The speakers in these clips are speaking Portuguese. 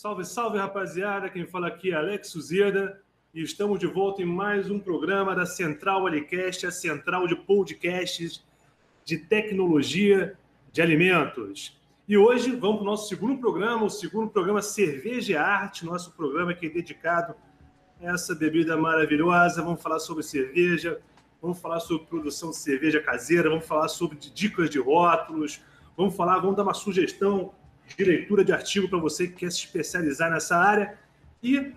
Salve, salve, rapaziada. Quem fala aqui é Alex Suzeda e estamos de volta em mais um programa da Central Alicast, a central de podcasts de tecnologia de alimentos. E hoje vamos para o nosso segundo programa, o segundo programa Cerveja e Arte, nosso programa que é dedicado a essa bebida maravilhosa. Vamos falar sobre cerveja, vamos falar sobre produção de cerveja caseira, vamos falar sobre dicas de rótulos, vamos falar, vamos dar uma sugestão de leitura de artigo para você que quer se especializar nessa área. E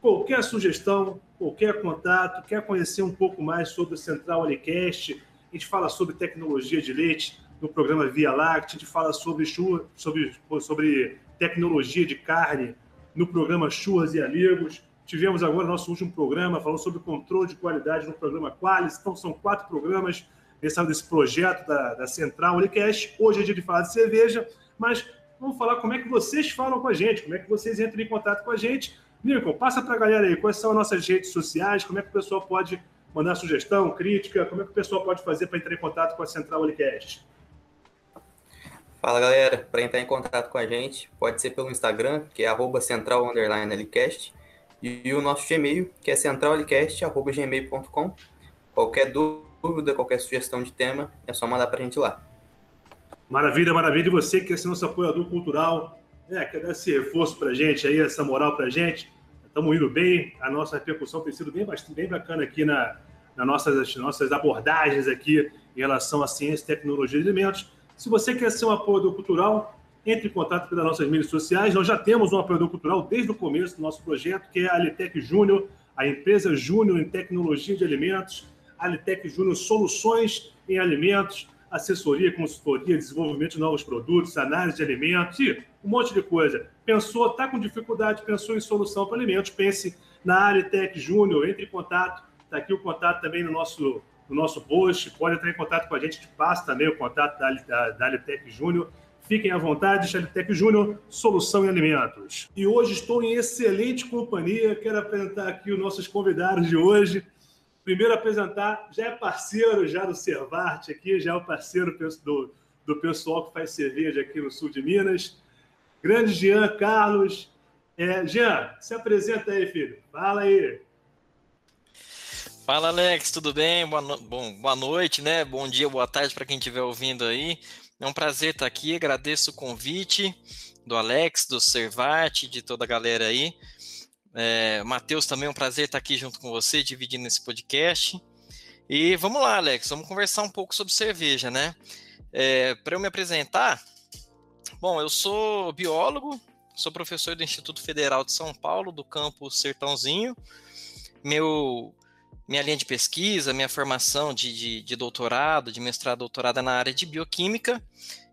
qualquer sugestão, qualquer contato, quer conhecer um pouco mais sobre o Central Alicast, a gente fala sobre tecnologia de leite no programa Via Láctea, a gente fala sobre, sobre, sobre tecnologia de carne no programa Churras e Amigos. Tivemos agora nosso último programa falando sobre controle de qualidade no programa Qualis. Então, são quatro programas desse projeto da, da Central Alicast. Hoje é dia de falar de cerveja, mas Vamos falar como é que vocês falam com a gente, como é que vocês entram em contato com a gente. Nico, passa para a galera aí quais são as nossas redes sociais, como é que o pessoal pode mandar sugestão, crítica, como é que o pessoal pode fazer para entrar em contato com a Central Olicast. Fala galera, para entrar em contato com a gente, pode ser pelo Instagram, que é central e o nosso Gmail, que é centralicast.gmail.com. Qualquer dúvida, qualquer sugestão de tema, é só mandar para a gente lá. Maravilha, maravilha. E você que é nosso apoiador cultural, né, quer dar esse reforço para gente aí, essa moral para gente. Estamos indo bem, a nossa repercussão tem sido bem, bem bacana aqui na, na nossas, nossas abordagens aqui em relação à ciência e tecnologia de alimentos. Se você quer ser um apoiador cultural, entre em contato pelas nossas mídias sociais. Nós já temos um apoiador cultural desde o começo do nosso projeto, que é a Alitec Júnior, a empresa Júnior em tecnologia de alimentos, a Alitec Júnior Soluções em Alimentos assessoria, consultoria, desenvolvimento de novos produtos, análise de alimentos e um monte de coisa. Pensou, está com dificuldade, pensou em solução para alimentos, pense na Aritec Júnior, entre em contato, está aqui o contato também no nosso, no nosso post, pode entrar em contato com a gente, te passa também o contato da, da, da Júnior. Fiquem à vontade, Alitec Júnior, solução em alimentos. E hoje estou em excelente companhia, quero apresentar aqui os nossos convidados de hoje. Primeiro apresentar, já é parceiro já do Servarte aqui, já é o parceiro do, do pessoal que faz cerveja aqui no sul de Minas. Grande Jean Carlos. É, Jean, se apresenta aí, filho. Fala aí. Fala, Alex, tudo bem? Boa, no... Bom, boa noite, né? Bom dia, boa tarde para quem estiver ouvindo aí. É um prazer estar aqui, agradeço o convite do Alex, do Servate, de toda a galera aí. É, Matheus, também é um prazer estar aqui junto com você, dividindo esse podcast. E vamos lá, Alex, vamos conversar um pouco sobre cerveja, né? É, Para eu me apresentar, bom, eu sou biólogo, sou professor do Instituto Federal de São Paulo, do campus Sertãozinho. Meu, minha linha de pesquisa, minha formação de, de, de doutorado, de mestrado, doutorado é na área de bioquímica.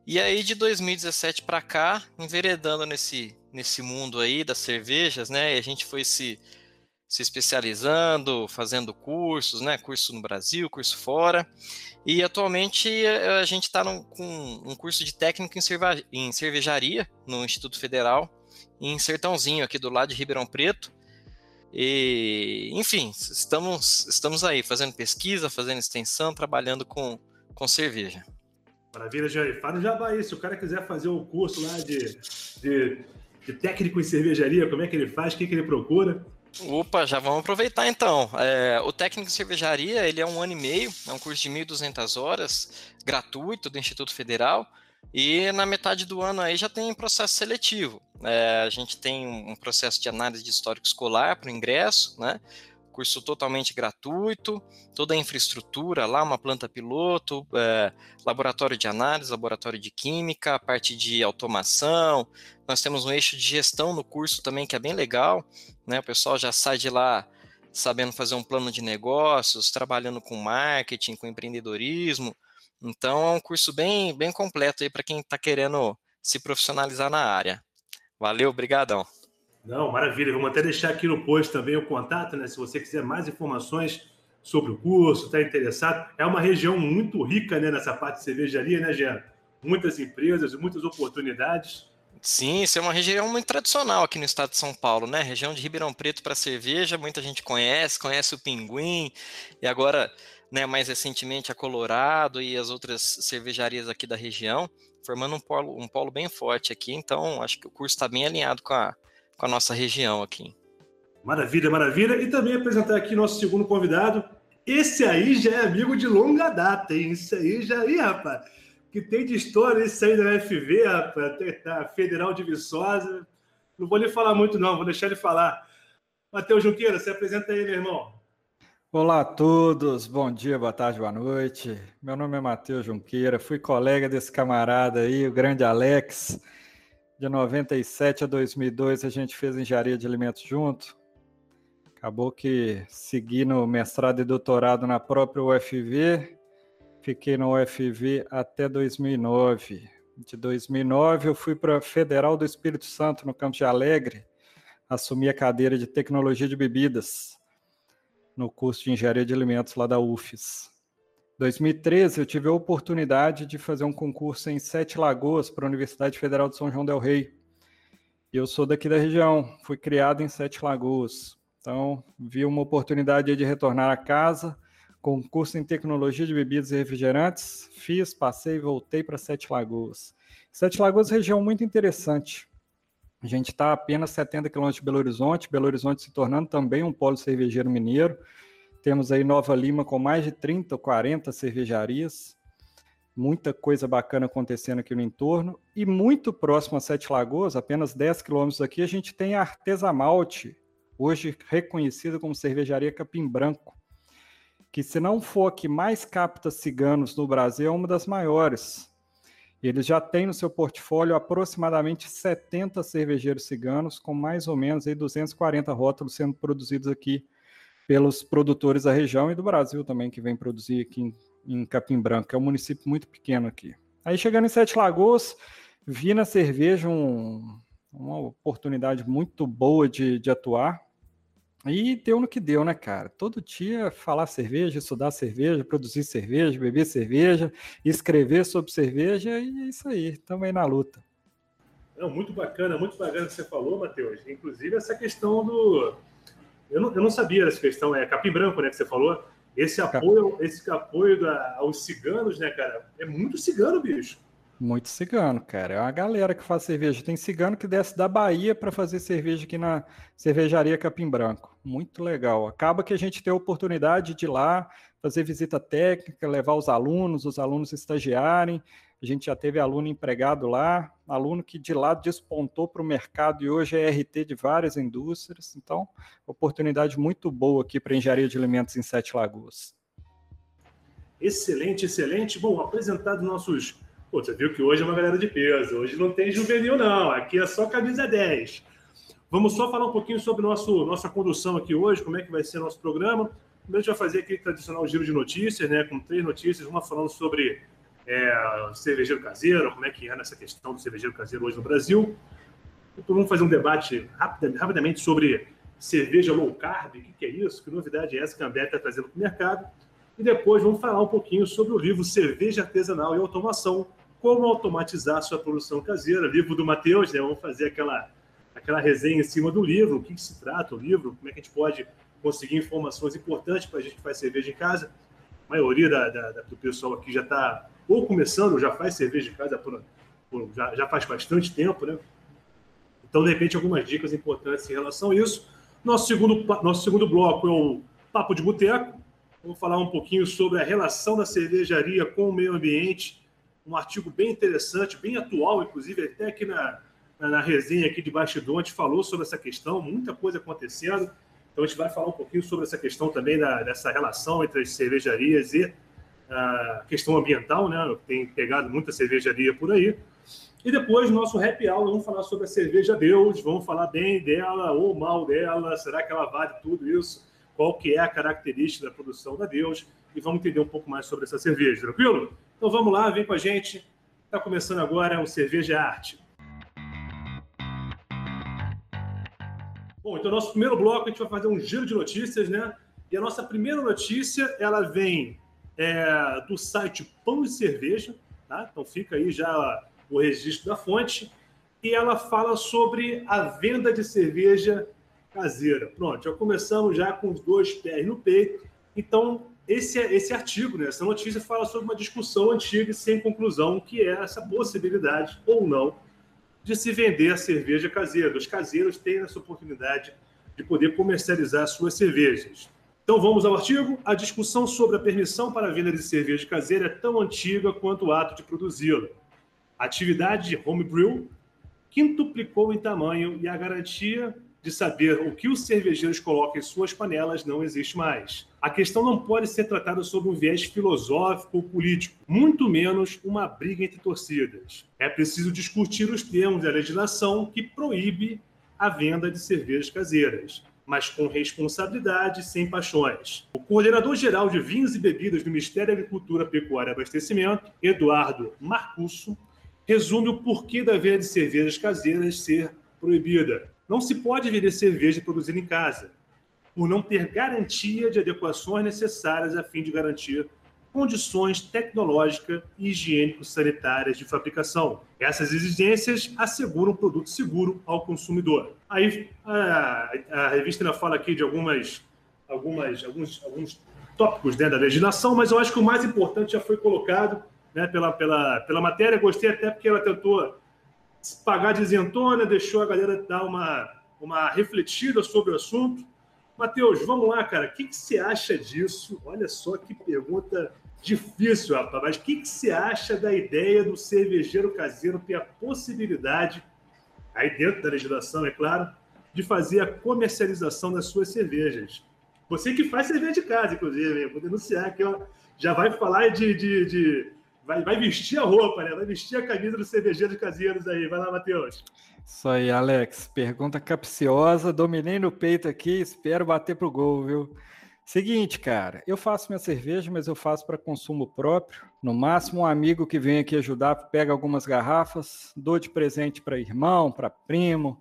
E aí, de 2017 para cá, enveredando nesse, nesse mundo aí das cervejas, né? E a gente foi se, se especializando, fazendo cursos, né? Curso no Brasil, curso fora. E atualmente eh, a gente está com um curso de técnico em, cerva, em cervejaria no Instituto Federal, em Sertãozinho, aqui do lado de Ribeirão Preto. E, enfim, estamos, estamos aí fazendo pesquisa, fazendo extensão, trabalhando com, com cerveja. Maravilha, Jair. Fala já aí. Se o cara quiser fazer um curso lá de, de, técnico em cervejaria, como é que ele faz? O que, que ele procura? Opa, já vamos aproveitar então. É, o técnico em cervejaria, ele é um ano e meio, é um curso de 1.200 horas, gratuito do Instituto Federal, e na metade do ano aí já tem processo seletivo. É, a gente tem um processo de análise de histórico escolar para o ingresso, né? Curso totalmente gratuito, toda a infraestrutura lá, uma planta piloto, é, laboratório de análise, laboratório de química, parte de automação. Nós temos um eixo de gestão no curso também que é bem legal, né? O pessoal já sai de lá sabendo fazer um plano de negócios, trabalhando com marketing, com empreendedorismo. Então é um curso bem, bem completo aí para quem está querendo se profissionalizar na área. Valeu, obrigadão. Não, maravilha. Vamos até deixar aqui no post também o contato, né? Se você quiser mais informações sobre o curso, está interessado. É uma região muito rica né, nessa parte de cervejaria, né, Jean? Muitas empresas, muitas oportunidades. Sim, isso é uma região muito tradicional aqui no estado de São Paulo, né? Região de Ribeirão Preto para cerveja, muita gente conhece, conhece o Pinguim, e agora, né, mais recentemente, a Colorado e as outras cervejarias aqui da região, formando um polo, um polo bem forte aqui. Então, acho que o curso está bem alinhado com a, com a nossa região aqui. Maravilha, maravilha. E também apresentar aqui nosso segundo convidado. Esse aí já é amigo de longa data, hein? Isso aí já aí, rapaz. Que tem de história esse aí da FV, rapaz, da Federal de Viçosa. Não vou lhe falar muito, não, vou deixar ele falar. Matheus Junqueira, se apresenta aí, meu irmão. Olá a todos, bom dia, boa tarde, boa noite. Meu nome é Matheus Junqueira, fui colega desse camarada aí, o grande Alex. De 97 a 2002 a gente fez engenharia de alimentos junto. Acabou que segui no mestrado e doutorado na própria UFV, fiquei na UFV até 2009. De 2009 eu fui para a Federal do Espírito Santo, no Campo de Alegre, assumi a cadeira de Tecnologia de Bebidas, no curso de Engenharia de Alimentos lá da UFES. 2013 eu tive a oportunidade de fazer um concurso em Sete Lagoas para a Universidade Federal de São João del Rei. Eu sou daqui da região, fui criado em Sete Lagoas. Então, vi uma oportunidade de retornar a casa, concurso em tecnologia de bebidas e refrigerantes, fiz, passei e voltei para Sete Lagoas. Sete Lagoas é região muito interessante. A gente está apenas 70 quilômetros de Belo Horizonte, Belo Horizonte se tornando também um polo cervejeiro mineiro. Temos aí Nova Lima com mais de 30 ou 40 cervejarias. Muita coisa bacana acontecendo aqui no entorno. E muito próximo a Sete Lagoas, apenas 10 quilômetros daqui, a gente tem a Artesa Malte, hoje reconhecida como cervejaria Capim Branco, que se não for a que mais capta ciganos no Brasil, é uma das maiores. Eles já têm no seu portfólio aproximadamente 70 cervejeiros ciganos, com mais ou menos aí 240 rótulos sendo produzidos aqui pelos produtores da região e do Brasil também, que vem produzir aqui em, em Capim Branco. É um município muito pequeno aqui. Aí chegando em Sete Lagoas, vi na cerveja um, uma oportunidade muito boa de, de atuar. E deu no que deu, né, cara? Todo dia falar cerveja, estudar cerveja, produzir cerveja, beber cerveja, escrever sobre cerveja, e é isso aí, aí na luta. Muito bacana, muito bacana que você falou, Matheus. Inclusive essa questão do. Eu não, eu não sabia essa questão, é capim branco, né, que você falou. Esse apoio, esse apoio da, aos ciganos, né, cara? É muito cigano, bicho. Muito cigano, cara. É uma galera que faz cerveja. Tem cigano que desce da Bahia para fazer cerveja aqui na cervejaria Capim Branco. Muito legal. Acaba que a gente tem a oportunidade de ir lá fazer visita técnica, levar os alunos, os alunos estagiarem. A gente já teve aluno empregado lá, aluno que de lá despontou para o mercado e hoje é RT de várias indústrias. Então, oportunidade muito boa aqui para engenharia de alimentos em Sete Lagoas. Excelente, excelente. Bom, apresentado nossos Pô, você viu que hoje é uma galera de peso. Hoje não tem juvenil, não. Aqui é só camisa 10. Vamos só falar um pouquinho sobre nosso, nossa condução aqui hoje, como é que vai ser nosso programa. Primeiro a gente vai fazer aquele tradicional giro de notícias, né? Com três notícias, uma falando sobre é, cervejeiro caseiro, como é que é nessa questão do cervejeiro caseiro hoje no Brasil. Então vamos fazer um debate rapidamente sobre cerveja low carb, o que, é isso, que novidade é essa que a Ambev está trazendo para o mercado. E depois vamos falar um pouquinho sobre o livro Cerveja Artesanal e Automação, como automatizar sua produção caseira, livro do Matheus, né? Vamos fazer aquela, aquela resenha em cima do livro, o que, que se trata o livro, como é que a gente pode conseguir informações importantes para a gente que faz cerveja em casa. A maioria da, da do pessoal aqui já está ou começando, já faz cerveja em casa por, por, já, já faz bastante tempo, né? Então, de repente, algumas dicas importantes em relação a isso. Nosso segundo, nosso segundo bloco é o Papo de Boteco. Vamos falar um pouquinho sobre a relação da cervejaria com o meio ambiente um artigo bem interessante, bem atual, inclusive até aqui na, na, na resenha aqui de bastidor, a gente falou sobre essa questão, muita coisa acontecendo. Então a gente vai falar um pouquinho sobre essa questão também da, dessa relação entre as cervejarias e a questão ambiental, né? Tem pegado muita cervejaria por aí. E depois, no nosso happy hour, vamos falar sobre a cerveja Deus, vamos falar bem dela ou mal dela, será que ela vale tudo isso? Qual que é a característica da produção da Deus? E vamos entender um pouco mais sobre essa cerveja, tranquilo? Então vamos lá, vem com a gente. Está começando agora o Cerveja Arte. Bom, então nosso primeiro bloco a gente vai fazer um giro de notícias, né? E a nossa primeira notícia, ela vem é, do site Pão e Cerveja, tá? Então fica aí já o registro da fonte. E ela fala sobre a venda de cerveja caseira. Pronto, já começamos já com os dois pés no peito. Então, esse, esse artigo, né, essa notícia fala sobre uma discussão antiga e sem conclusão, que é essa possibilidade ou não de se vender a cerveja caseira. Os caseiros têm essa oportunidade de poder comercializar suas cervejas. Então vamos ao artigo. A discussão sobre a permissão para a venda de cerveja caseira é tão antiga quanto o ato de produzi-la. A atividade de homebrew quintuplicou em tamanho e a garantia de saber o que os cervejeiros colocam em suas panelas não existe mais. A questão não pode ser tratada sob um viés filosófico ou político, muito menos uma briga entre torcidas. É preciso discutir os termos da legislação que proíbe a venda de cervejas caseiras, mas com responsabilidade e sem paixões. O coordenador-geral de vinhos e bebidas do Ministério da Agricultura, Pecuária e Abastecimento, Eduardo Marcusso, resume o porquê da venda de cervejas caseiras ser proibida. Não se pode vender cerveja produzida em casa, por não ter garantia de adequações necessárias a fim de garantir condições tecnológicas e higiênico-sanitárias de fabricação. Essas exigências asseguram um produto seguro ao consumidor. Aí a, a revista ainda fala aqui de algumas, algumas, alguns, alguns tópicos né, da legislação, mas eu acho que o mais importante já foi colocado né, pela, pela, pela matéria. Gostei até porque ela tentou pagar de isentona, deixou a galera dar uma, uma refletida sobre o assunto. Matheus, vamos lá, cara. O que, que você acha disso? Olha só que pergunta difícil, rapaz. Mas o que, que você acha da ideia do cervejeiro caseiro ter a possibilidade, aí dentro da legislação, é claro, de fazer a comercialização das suas cervejas? Você que faz cerveja de casa, inclusive, vou denunciar aqui, ó. Já vai falar de, de, de vai, vai vestir a roupa, né? Vai vestir a camisa dos cervejeiros caseiros aí. Vai lá, Matheus. Isso aí, Alex. Pergunta capciosa. Dominei no peito aqui. Espero bater pro gol, viu? Seguinte, cara, eu faço minha cerveja, mas eu faço para consumo próprio. No máximo, um amigo que vem aqui ajudar pega algumas garrafas, dou de presente para irmão, para primo,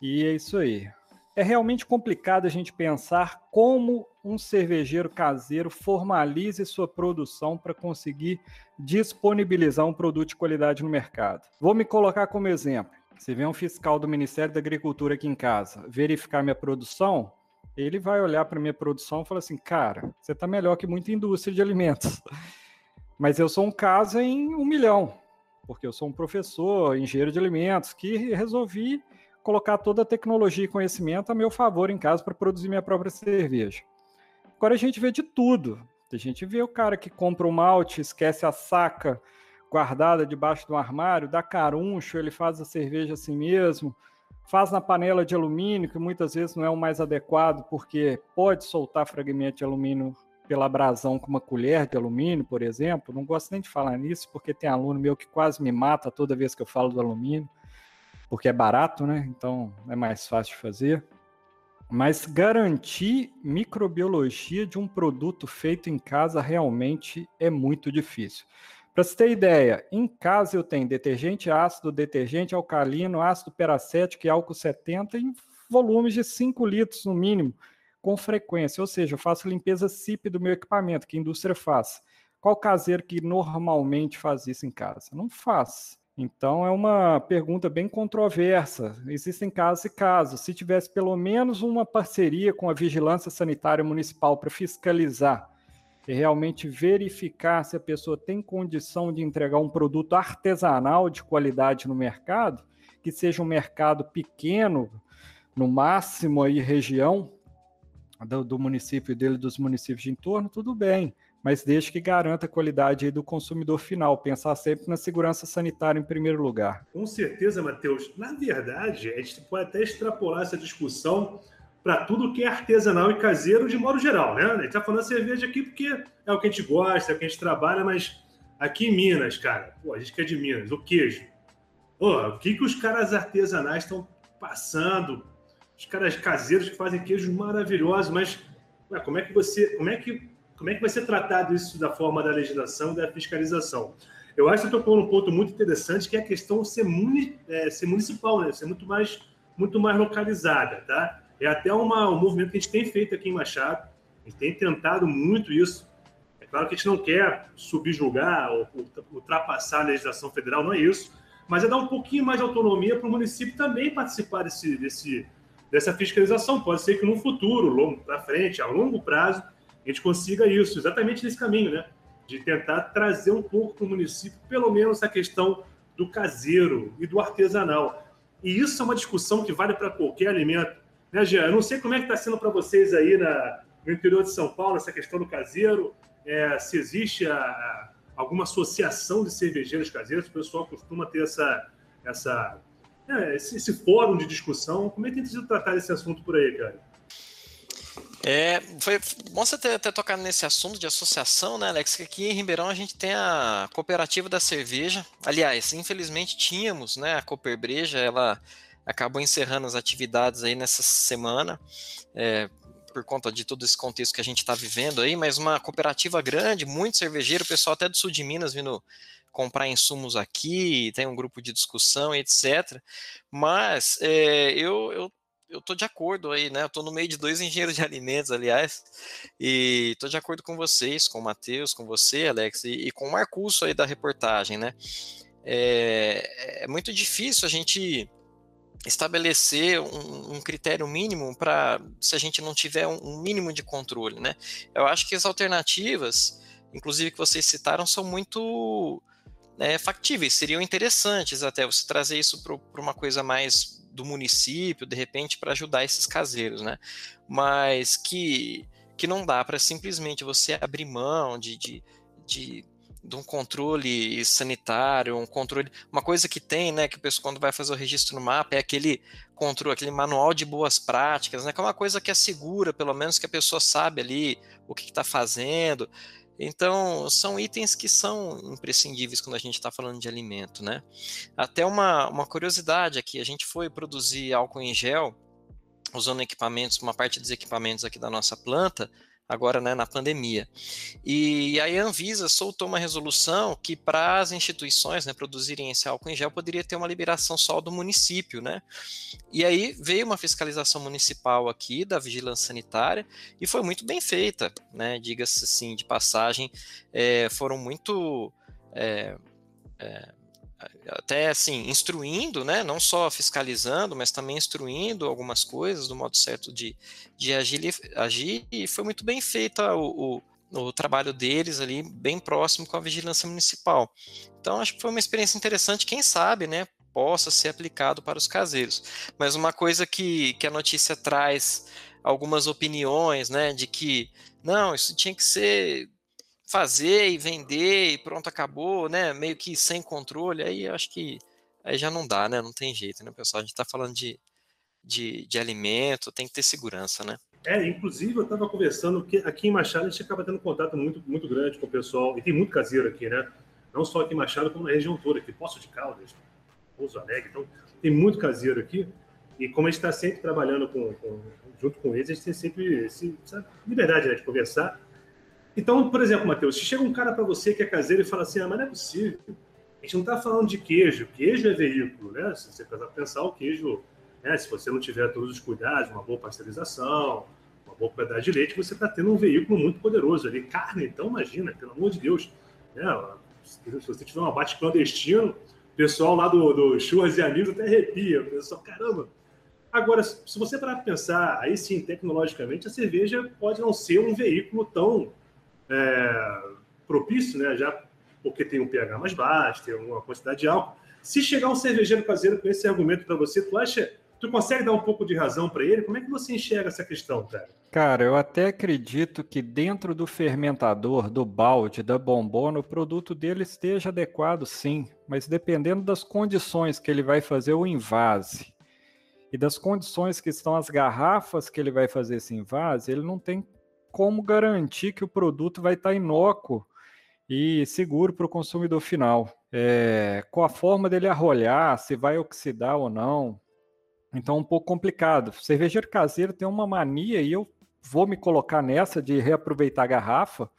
e é isso aí. É realmente complicado a gente pensar como um cervejeiro caseiro formalize sua produção para conseguir disponibilizar um produto de qualidade no mercado. Vou me colocar como exemplo. Se vem um fiscal do Ministério da Agricultura aqui em casa verificar minha produção, ele vai olhar para minha produção e falar assim: cara, você está melhor que muita indústria de alimentos. Mas eu sou um caso em um milhão, porque eu sou um professor, engenheiro de alimentos, que resolvi colocar toda a tecnologia e conhecimento a meu favor em casa para produzir minha própria cerveja. Agora a gente vê de tudo. A gente vê o cara que compra o malte, esquece a saca guardada debaixo do armário, dá caruncho, ele faz a cerveja assim mesmo, faz na panela de alumínio, que muitas vezes não é o mais adequado, porque pode soltar fragmento de alumínio pela abrasão com uma colher de alumínio, por exemplo. Não gosto nem de falar nisso, porque tem aluno meu que quase me mata toda vez que eu falo do alumínio, porque é barato, né? Então é mais fácil de fazer. Mas garantir microbiologia de um produto feito em casa realmente é muito difícil. Para você ter ideia, em casa eu tenho detergente ácido, detergente alcalino, ácido peracético e álcool 70 em volumes de 5 litros no mínimo, com frequência. Ou seja, eu faço limpeza SIP do meu equipamento, que a indústria faz. Qual caseiro que normalmente faz isso em casa? Não faz. Então é uma pergunta bem controversa. Existem casos e casos. Se tivesse pelo menos uma parceria com a Vigilância Sanitária Municipal para fiscalizar e realmente verificar se a pessoa tem condição de entregar um produto artesanal de qualidade no mercado, que seja um mercado pequeno, no máximo aí região do, do município dele, dos municípios de entorno, tudo bem mas desde que garanta a qualidade do consumidor final, pensar sempre na segurança sanitária em primeiro lugar. Com certeza, Matheus. Na verdade, a gente pode até extrapolar essa discussão para tudo que é artesanal e caseiro de modo geral, né? A gente está falando cerveja aqui porque é o que a gente gosta, é o que a gente trabalha, mas aqui em Minas, cara, pô, a gente que é de Minas, o queijo. Pô, o que, que os caras artesanais estão passando? Os caras caseiros que fazem queijos maravilhosos, mas ué, como é que você, como é que como é que vai ser tratado isso da forma da legislação e da fiscalização? Eu acho que você tocou num ponto muito interessante, que é a questão ser, muni, é, ser municipal, né? ser muito mais, muito mais localizada. Tá? É até uma, um movimento que a gente tem feito aqui em Machado, a gente tem tentado muito isso. É claro que a gente não quer subjugar ou ultrapassar a legislação federal, não é isso, mas é dar um pouquinho mais de autonomia para o município também participar desse, desse, dessa fiscalização. Pode ser que no futuro, longo para frente, a longo prazo, a gente consiga isso, exatamente nesse caminho, né? De tentar trazer um pouco para o município, pelo menos a questão do caseiro e do artesanal. E isso é uma discussão que vale para qualquer alimento. Né, Jean? Eu não sei como é que está sendo para vocês aí na, no interior de São Paulo, essa questão do caseiro, é, se existe a, a, alguma associação de cervejeiros caseiros, o pessoal costuma ter essa, essa, é, esse, esse, fórum de discussão. Como é que tem sido tratado esse assunto por aí, cara? É, foi bom você ter, ter, tocado nesse assunto de associação, né, Alex? Que aqui em Ribeirão a gente tem a cooperativa da cerveja. Aliás, infelizmente tínhamos, né, a Cooperbreja, ela acabou encerrando as atividades aí nessa semana. É, por conta de todo esse contexto que a gente está vivendo aí, mas uma cooperativa grande, muito cervejeiro, pessoal até do sul de Minas vindo comprar insumos aqui, tem um grupo de discussão, etc. Mas é, eu, eu eu tô de acordo aí, né? Eu tô no meio de dois engenheiros de alimentos, aliás, e tô de acordo com vocês, com o Matheus, com você, Alex, e, e, com o Marcurso aí da reportagem, né? É, é muito difícil a gente estabelecer um, um critério mínimo para se a gente não tiver um, um, mínimo de controle, né? Eu acho que as alternativas, inclusive que vocês citaram, são muito né, factíveis, seriam interessantes até você trazer isso para uma coisa mais do município, de repente, para ajudar esses caseiros, né? Mas que, que não dá para simplesmente você abrir mão de, de, de de um controle sanitário, um controle, uma coisa que tem, né, que o pessoal quando vai fazer o registro no mapa é aquele controle, aquele manual de boas práticas, né, que é uma coisa que é segura, pelo menos que a pessoa sabe ali o que está fazendo. Então, são itens que são imprescindíveis quando a gente está falando de alimento, né? Até uma, uma curiosidade aqui, a gente foi produzir álcool em gel usando equipamentos, uma parte dos equipamentos aqui da nossa planta, agora né, na pandemia. E aí a Anvisa soltou uma resolução que para as instituições né, produzirem esse álcool em gel poderia ter uma liberação só do município, né? E aí veio uma fiscalização municipal aqui da vigilância sanitária e foi muito bem feita, né? Diga-se assim de passagem, é, foram muito é, é, até assim, instruindo, né, não só fiscalizando, mas também instruindo algumas coisas do modo certo de, de agir, agir e foi muito bem feita o, o, o, trabalho deles ali, bem próximo com a vigilância municipal. Então, acho que foi uma experiência interessante, quem sabe, né, possa ser aplicado para os caseiros. Mas uma coisa que, que a notícia traz algumas opiniões, né, de que, não, isso tinha que ser fazer e vender e pronto, acabou, né? Meio que sem controle, aí acho que aí já não dá, né? Não tem jeito, né, pessoal? A gente está falando de, de, de, alimento, tem que ter segurança, né? É, inclusive eu estava conversando que aqui em Machado a gente acaba tendo contato muito, muito grande com o pessoal, e tem muito caseiro aqui, né? Não só aqui em Machado, como na região toda, aqui, Poço de Caldas, Pouso Alegre, então tem muito caseiro aqui, e como a gente está sempre trabalhando com, com, junto com eles, a gente tem sempre esse, essa liberdade né, de conversar, então, por exemplo, Matheus, se chega um cara para você que é caseiro e fala assim, ah, mas não é possível, a gente não está falando de queijo, queijo é veículo, né? Se você pensar o queijo, né? se você não tiver todos os cuidados, uma boa pasteurização, uma boa qualidade de leite, você está tendo um veículo muito poderoso ali. Carne, então, imagina, pelo amor de Deus. Né? Se você tiver um abate clandestino, o pessoal lá do, do Churras e Amigos até arrepia. O pessoal, caramba. Agora, se você parar para pensar, aí sim, tecnologicamente, a cerveja pode não ser um veículo tão é, propício, né? Já porque tem um pH mais baixo, tem uma quantidade de álcool. Se chegar um cervejeiro caseiro com esse argumento para você, tu acha, tu consegue dar um pouco de razão para ele? Como é que você enxerga essa questão, cara? Cara, eu até acredito que dentro do fermentador, do balde, da bombona, o produto dele esteja adequado, sim, mas dependendo das condições que ele vai fazer o invase e das condições que estão as garrafas que ele vai fazer esse invase, ele não tem como garantir que o produto vai estar inócuo e seguro para o consumidor final. É, com a forma dele arrolhar, se vai oxidar ou não. Então, um pouco complicado. Cervejeiro caseiro tem uma mania, e eu vou me colocar nessa de reaproveitar a garrafa,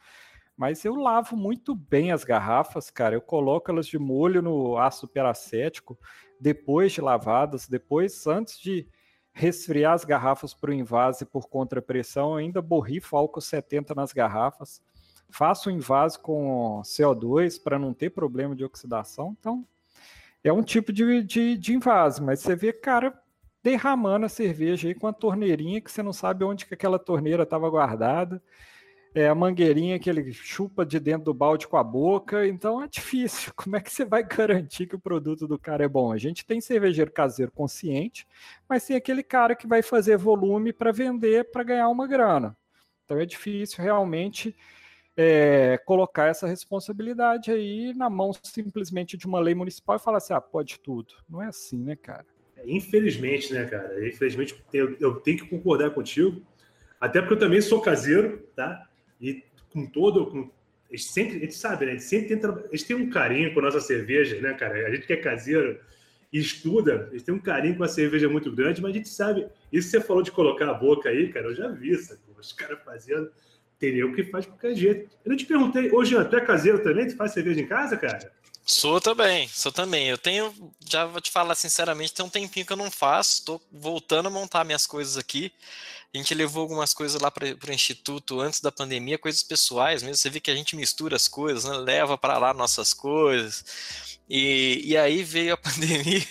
mas eu lavo muito bem as garrafas, cara. Eu coloco elas de molho no ácido peracético, depois de lavadas, depois, antes de resfriar as garrafas para o invase por contrapressão, ainda borrifo álcool 70 nas garrafas, faço o invase com CO2 para não ter problema de oxidação. Então, é um tipo de, de, de invase, mas você vê, cara, derramando a cerveja aí com a torneirinha que você não sabe onde que aquela torneira estava guardada. É a mangueirinha que ele chupa de dentro do balde com a boca, então é difícil. Como é que você vai garantir que o produto do cara é bom? A gente tem cervejeiro caseiro consciente, mas tem aquele cara que vai fazer volume para vender para ganhar uma grana. Então é difícil realmente é, colocar essa responsabilidade aí na mão simplesmente de uma lei municipal e falar assim, ah, pode tudo. Não é assim, né, cara? Infelizmente, né, cara? Infelizmente, eu, tenho que concordar contigo. Até porque eu também sou caseiro, tá? E com todo. Com, gente sempre, a gente sabe, né? Gente sempre tenta. A gente tem um carinho com a nossa cerveja, né, cara? A gente que é caseiro e estuda, gente tem um carinho com a cerveja muito grande, mas a gente sabe. Isso você falou de colocar a boca aí, cara, eu já vi isso, os caras fazendo. Teria o que faz qualquer jeito. Eu não te perguntei, hoje Jean, tu é caseiro também? Tu faz cerveja em casa, cara? Sou também, sou também. Eu tenho, já vou te falar sinceramente, tem um tempinho que eu não faço, estou voltando a montar minhas coisas aqui. A gente levou algumas coisas lá para o instituto antes da pandemia, coisas pessoais mesmo. Você vê que a gente mistura as coisas, né? leva para lá nossas coisas. E, e aí veio a pandemia.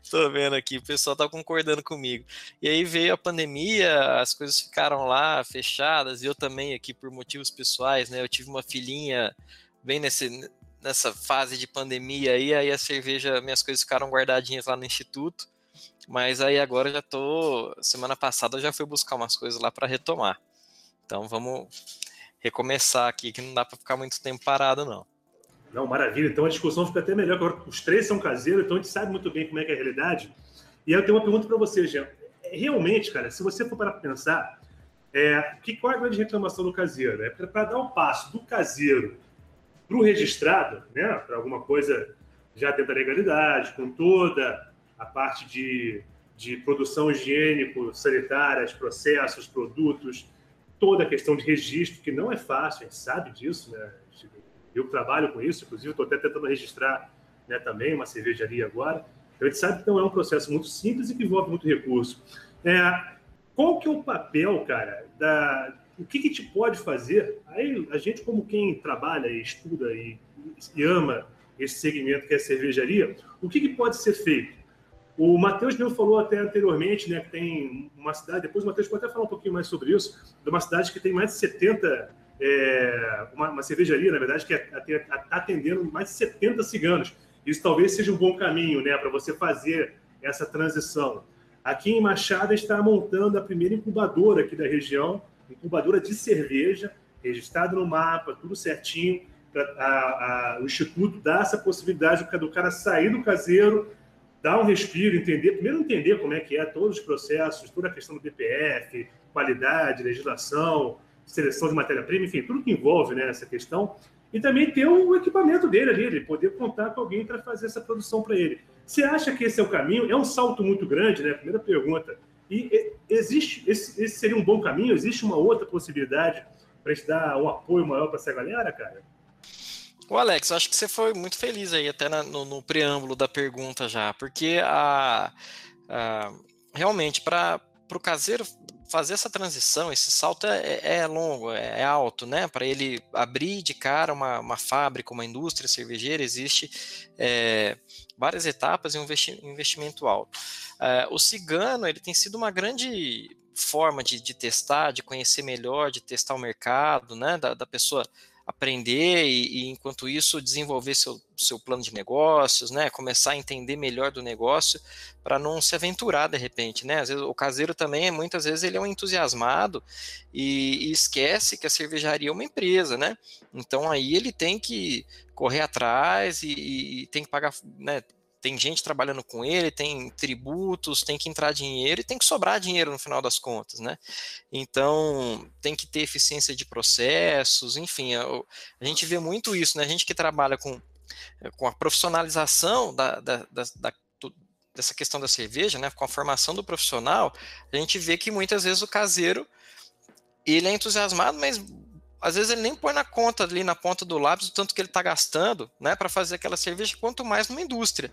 Estou vendo aqui, o pessoal está concordando comigo. E aí veio a pandemia, as coisas ficaram lá fechadas, e eu também aqui por motivos pessoais, né? Eu tive uma filhinha bem nesse, nessa fase de pandemia aí, aí a cerveja, minhas coisas ficaram guardadinhas lá no instituto. Mas aí agora já tô. Semana passada eu já fui buscar umas coisas lá para retomar. Então vamos recomeçar aqui, que não dá para ficar muito tempo parado, não. Não, maravilha. Então a discussão fica até melhor. Agora, os três são caseiros, então a gente sabe muito bem como é que é a realidade. E aí eu tenho uma pergunta para você, Jean. É, realmente, cara, se você for para pensar, é, que, qual é a grande reclamação do caseiro? É para dar o um passo do caseiro para o registrado, né, para alguma coisa já dentro da legalidade, com toda a parte de, de produção higiênico, sanitárias, processos, produtos, toda a questão de registro, que não é fácil, a gente sabe disso, né? Eu trabalho com isso, inclusive estou até tentando registrar né, também uma cervejaria agora. Então, a gente sabe que não é um processo muito simples e que envolve muito recurso. É, qual que é o papel, cara, da, o que, que te pode fazer? Aí a gente, como quem trabalha e estuda e, e ama esse segmento que é a cervejaria, o que, que pode ser feito? O Matheus mesmo falou até anteriormente, né, que tem uma cidade, depois o Matheus pode até falar um pouquinho mais sobre isso, de uma cidade que tem mais de 70, é, uma, uma, cervejaria, na verdade, que está é, atendendo mais de 70 ciganos. Isso talvez seja um bom caminho, né, para você fazer essa transição. Aqui em Machado está montando a primeira incubadora aqui da região, incubadora de cerveja, registrado no mapa, tudo certinho. A, a, o Instituto dá essa possibilidade do cara sair do caseiro, dar um respiro, entender, primeiro entender como é que é todos os processos, toda a questão do DPF, qualidade, legislação, seleção de matéria-prima, enfim, tudo que envolve né, essa questão, e também ter o equipamento dele ali, ele poder contar com alguém para fazer essa produção para ele. Você acha que esse é o caminho? É um salto muito grande, né? Primeira pergunta. E existe, esse, seria um bom caminho? Existe uma outra possibilidade para a gente dar um apoio maior para essa galera, cara? O Alex, acho que você foi muito feliz aí, até na, no, no, preâmbulo da pergunta já, porque a, a realmente para o caseiro fazer essa transição, esse salto é, é, é longo, é, é, alto, né? Para ele abrir de cara uma, uma fábrica, uma indústria cervejeira, existe é, várias etapas e um investimento alto. É, o cigano ele tem sido uma grande forma de, de, testar, de conhecer melhor, de testar o mercado, né? Da, da pessoa aprender e, e, enquanto isso desenvolver seu, seu plano de negócios, né, começar a entender melhor do negócio para não se aventurar de repente, né? Às vezes o caseiro também, muitas vezes ele é um entusiasmado e, e esquece que a cervejaria é uma empresa, né? Então aí ele tem que correr atrás e, e tem que pagar, né, tem gente trabalhando com ele, tem tributos, tem que entrar dinheiro e tem que sobrar dinheiro no final das contas, né? Então, tem que ter eficiência de processos, enfim, a, a gente vê muito isso, né? A gente que trabalha com, com a profissionalização da, da, da, da dessa questão da cerveja, né, com a formação do profissional, a gente vê que muitas vezes o caseiro ele é entusiasmado, mas às vezes ele nem põe na conta ali na ponta do lápis o tanto que ele está gastando, né, para fazer aquela cerveja, quanto mais numa indústria.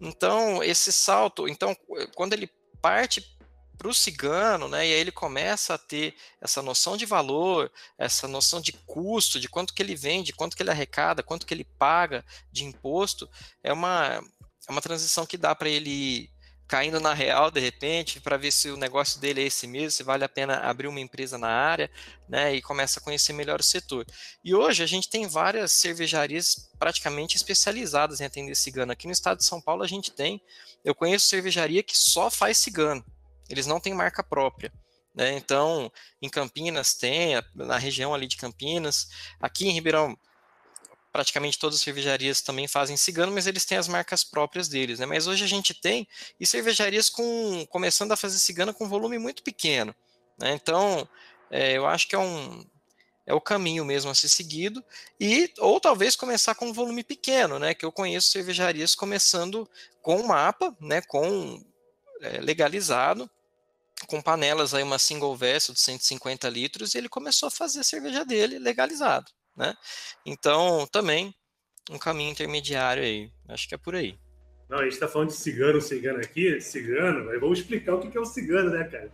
Então, esse salto, então, quando ele parte para o cigano, né, e aí ele começa a ter essa noção de valor, essa noção de custo, de quanto que ele vende, quanto que ele arrecada, quanto que ele paga de imposto, é uma, é uma transição que dá para ele caindo na real de repente, para ver se o negócio dele é esse mesmo, se vale a pena abrir uma empresa na área, né, e começa a conhecer melhor o setor. E hoje a gente tem várias cervejarias praticamente especializadas em atender cigano. Aqui no estado de São Paulo a gente tem, eu conheço cervejaria que só faz cigano, eles não têm marca própria. Né? Então, em Campinas tem, na região ali de Campinas, aqui em Ribeirão praticamente todas as cervejarias também fazem cigano, mas eles têm as marcas próprias deles, né? Mas hoje a gente tem e cervejarias com começando a fazer cigano com volume muito pequeno, né? Então, é, eu acho que é um é o caminho mesmo a ser seguido e ou talvez começar com um volume pequeno, né? Que eu conheço cervejarias começando com mapa, né? Com é, legalizado com panelas aí uma single vessel de 150 litros e ele começou a fazer a cerveja dele legalizado né? Então, também um caminho intermediário aí. Acho que é por aí. Não, a gente está falando de cigano, cigano aqui, cigano, mas vamos explicar o que é o cigano, né, cara?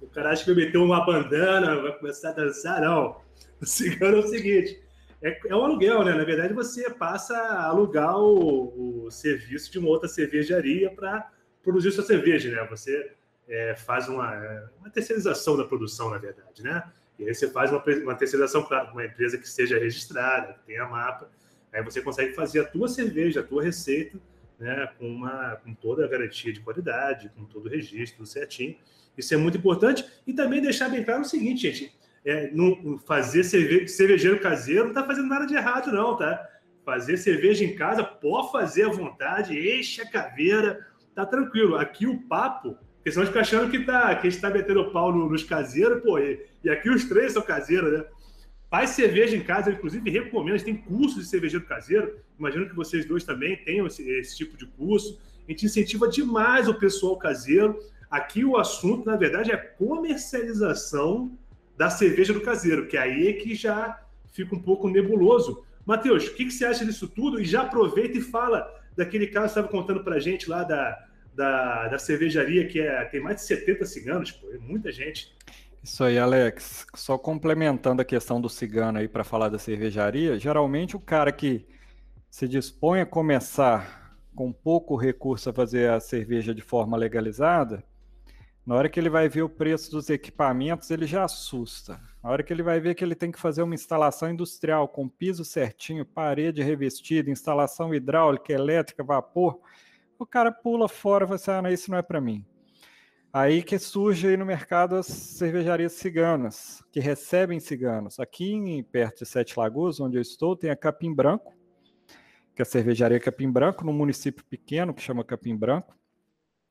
O cara acha que vai meter uma bandana, vai começar a dançar, não. O cigano é o seguinte, é, é um aluguel, né? Na verdade, você passa a alugar o, o serviço de uma outra cervejaria para produzir sua cerveja, né? Você é, faz uma, uma terceirização da produção, na verdade, né? E aí você faz uma, uma terceirização, claro, uma empresa que seja registrada, que tenha mapa, aí você consegue fazer a tua cerveja, a tua receita, né, com, uma, com toda a garantia de qualidade, com todo o registro, certinho. Isso é muito importante. E também deixar bem claro o seguinte, gente, é, não, fazer cerve cervejeiro caseiro não está fazendo nada de errado, não, tá? Fazer cerveja em casa, pode fazer à vontade, enche a caveira, tá tranquilo. Aqui o papo porque senão fica achando que, tá, que a gente tá metendo pau nos caseiros, pô, e, aqui os três são caseiros, né? Faz cerveja em casa, eu inclusive recomendo, a gente tem curso de cervejeiro caseiro, imagino que vocês dois também tenham esse, esse tipo de curso. A gente incentiva demais o pessoal caseiro. Aqui o assunto, na verdade, é comercialização da cerveja do caseiro, que aí é que já fica um pouco nebuloso. Matheus, o que, que você acha disso tudo? E já aproveita e fala daquele caso que estava contando para gente lá da, da, da cervejaria, que é, tem mais de 70 ciganos, pô, é muita gente. Isso aí, Alex. Só complementando a questão do cigano aí para falar da cervejaria, geralmente o cara que se dispõe a começar com pouco recurso a fazer a cerveja de forma legalizada, na hora que ele vai ver o preço dos equipamentos, ele já assusta. Na hora que ele vai ver que ele tem que fazer uma instalação industrial com piso certinho, parede revestida, instalação hidráulica, elétrica, vapor, o cara pula fora e fala assim, ah, isso não é para mim. Aí que surge aí no mercado as cervejarias ciganas, que recebem ciganos. Aqui em, perto de Sete Lagoas, onde eu estou, tem a Capim Branco, que é a cervejaria Capim Branco, num município pequeno que chama Capim Branco.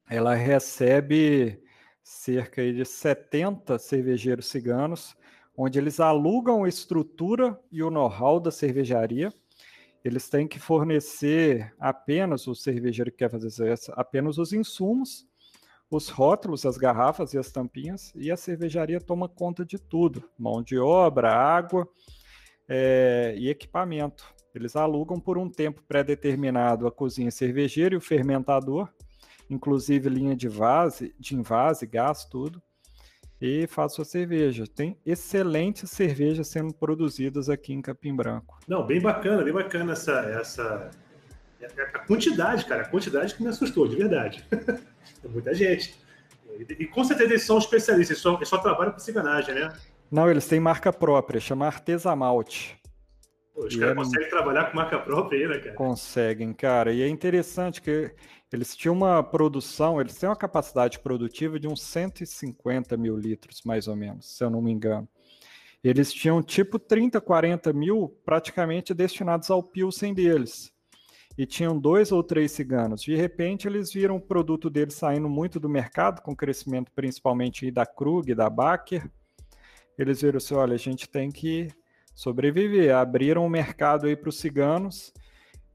Ela recebe cerca de 70 cervejeiros ciganos, onde eles alugam a estrutura e o know-how da cervejaria eles têm que fornecer apenas o cervejeiro que quer fazer apenas os insumos, os rótulos, as garrafas e as tampinhas, e a cervejaria toma conta de tudo: mão de obra, água é, e equipamento. Eles alugam por um tempo pré-determinado a cozinha cervejeira e o fermentador, inclusive linha de vase, de invase, gás, tudo e faz sua cerveja. Tem excelentes cervejas sendo produzidas aqui em Capim Branco. Não, bem bacana, bem bacana essa, essa a quantidade, cara, a quantidade que me assustou, de verdade. é muita gente. E, e, com certeza eles são especialistas, eles só, eles só trabalham com ciganagem, né? Não, eles têm marca própria, chama Artesamalte. Os caras é... conseguem trabalhar com marca própria aí, né, cara? Conseguem, cara. E é interessante que eles tinham uma produção, eles têm uma capacidade produtiva de uns 150 mil litros, mais ou menos, se eu não me engano. Eles tinham tipo 30, 40 mil praticamente destinados ao Pilsen deles. E tinham dois ou três ciganos. De repente, eles viram o produto deles saindo muito do mercado, com crescimento principalmente da Krug, da Baker. Eles viram assim: olha, a gente tem que sobreviver. Abriram o mercado aí para os ciganos,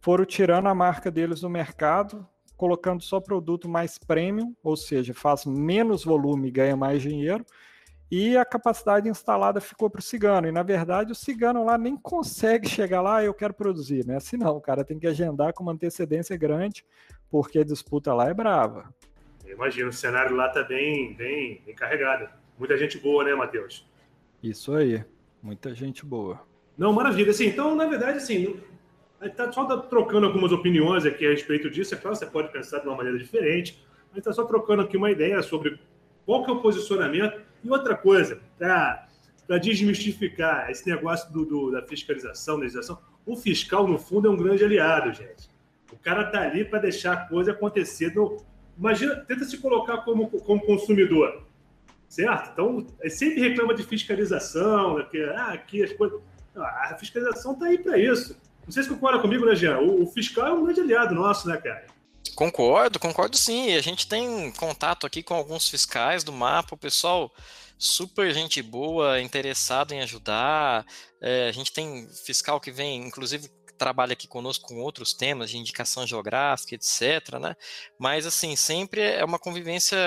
foram tirando a marca deles do mercado, colocando só produto mais premium, ou seja, faz menos volume e ganha mais dinheiro, e a capacidade instalada ficou para o cigano. E na verdade o cigano lá nem consegue chegar lá, eu quero produzir, né? Assim não, o cara tem que agendar com uma antecedência grande, porque a disputa lá é brava. Imagina, o cenário lá está bem, bem, bem carregado. Muita gente boa, né, Matheus? Isso aí, muita gente boa. Não, maravilha. Assim, então, na verdade, assim, está só trocando algumas opiniões aqui a respeito disso. É claro, você pode pensar de uma maneira diferente. Gente está só trocando aqui uma ideia sobre qual que é o posicionamento. E outra coisa, para desmistificar esse negócio do, do, da fiscalização, legislação, o fiscal, no fundo, é um grande aliado, gente. O cara tá ali para deixar a coisa acontecer. Imagina, tenta se colocar como, como consumidor, certo? Então, sempre reclama de fiscalização, né, que ah, aqui as coisas. a fiscalização tá aí para isso. Não sei se concorda comigo, né, Jean? O, o fiscal é um grande aliado nosso, né, cara? Concordo, concordo sim. A gente tem contato aqui com alguns fiscais do mapa, o pessoal super gente boa, interessado em ajudar. É, a gente tem fiscal que vem, inclusive, trabalha aqui conosco com outros temas de indicação geográfica, etc. Né? Mas, assim, sempre é uma convivência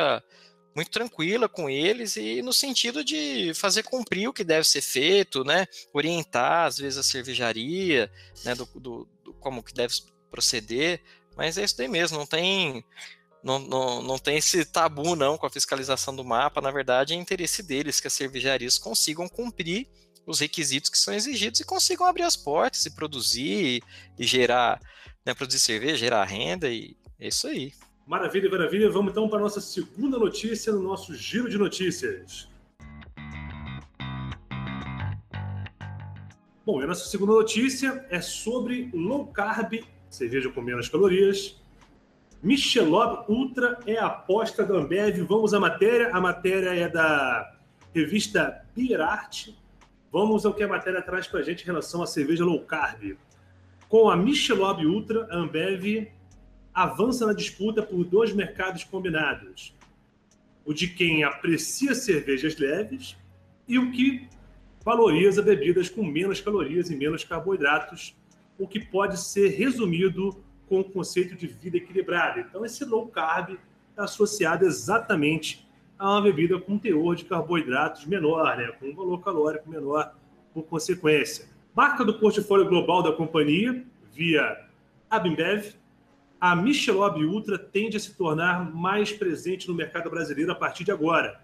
muito tranquila com eles e no sentido de fazer cumprir o que deve ser feito, né? Orientar, às vezes, a cervejaria, né? Do, do, do como que deve proceder. Mas é isso daí mesmo, não tem não, não, não tem esse tabu não com a fiscalização do mapa, na verdade é interesse deles que as cervejarias consigam cumprir os requisitos que são exigidos e consigam abrir as portas e produzir e, gerar, né, produzir cerveja, gerar renda e é isso aí. Maravilha, maravilha. Vamos então para a nossa segunda notícia no nosso giro de notícias. Bom, a nossa segunda notícia é sobre low carb, cerveja com menos calorias, Michelob Ultra é a aposta da Ambev. Vamos à matéria. A matéria é da revista Beer Art. Vamos ao que a matéria traz para a gente em relação à cerveja low carb. Com a Michelob Ultra, a Ambev avança na disputa por dois mercados combinados. O de quem aprecia cervejas leves e o que valoriza bebidas com menos calorias e menos carboidratos, o que pode ser resumido com o conceito de vida equilibrada. Então, esse low carb está associado exatamente a uma bebida com teor de carboidratos menor, né? com um valor calórico menor por consequência. Marca do portfólio global da companhia, via Abimbev, a Michelob Ultra tende a se tornar mais presente no mercado brasileiro a partir de agora.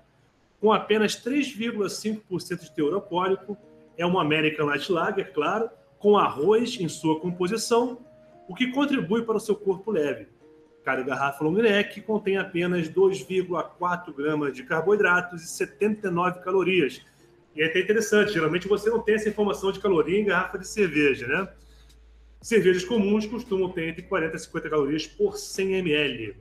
Com apenas 3,5% de teor alcoólico, é uma American Light Lager, claro, com arroz em sua composição o que contribui para o seu corpo leve. Cada garrafa long neck contém apenas 2,4 gramas de carboidratos e 79 calorias. E é até interessante, geralmente você não tem essa informação de caloria em garrafa de cerveja, né? Cervejas comuns costumam ter entre 40 e 50 calorias por 100 ml.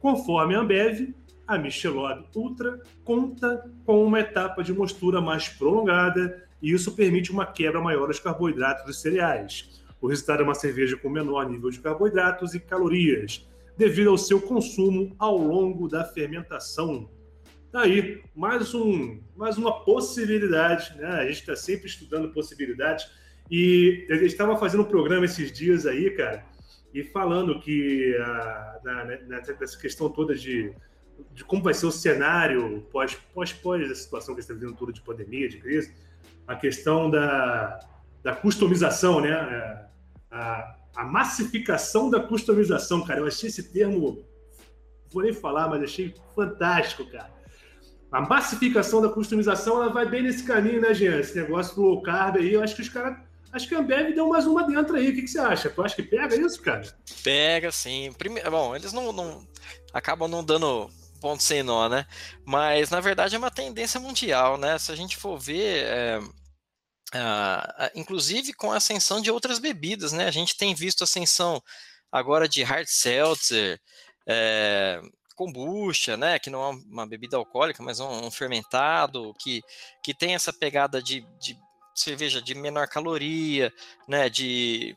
Conforme a Ambev, a Michelob Ultra conta com uma etapa de mostura mais prolongada e isso permite uma quebra maior dos carboidratos dos cereais. O resultado é uma cerveja com menor nível de carboidratos e calorias, devido ao seu consumo ao longo da fermentação. Daí, mais, um, mais uma possibilidade, né? A gente está sempre estudando possibilidades. E eu estava fazendo um programa esses dias aí, cara, e falando que a, na, na, nessa questão toda de, de como vai ser o cenário pós, pós, pós a situação que está vivendo toda de pandemia, de crise, a questão da, da customização, né? É, a, a massificação da customização, cara. Eu achei esse termo, vou nem falar, mas achei fantástico, cara. A massificação da customização, ela vai bem nesse caminho, né, Jean? Esse negócio do low carb aí, eu acho que os caras. Acho que a Ambev deu mais uma dentro aí. O que, que, você acha? Tu acha que pega isso, cara? Pega, sim. Primeiro, bom, eles não, não acabam não dando ponto sem nó, né? Mas na verdade é uma tendência mundial, né? Se a gente for ver, é, Uh, inclusive com a ascensão de outras bebidas, né? A gente tem visto ascensão agora de hard seltzer, é, kombucha, né? Que não é uma bebida alcoólica, mas um, um fermentado que, que tem essa pegada de, de cerveja de menor caloria, né? De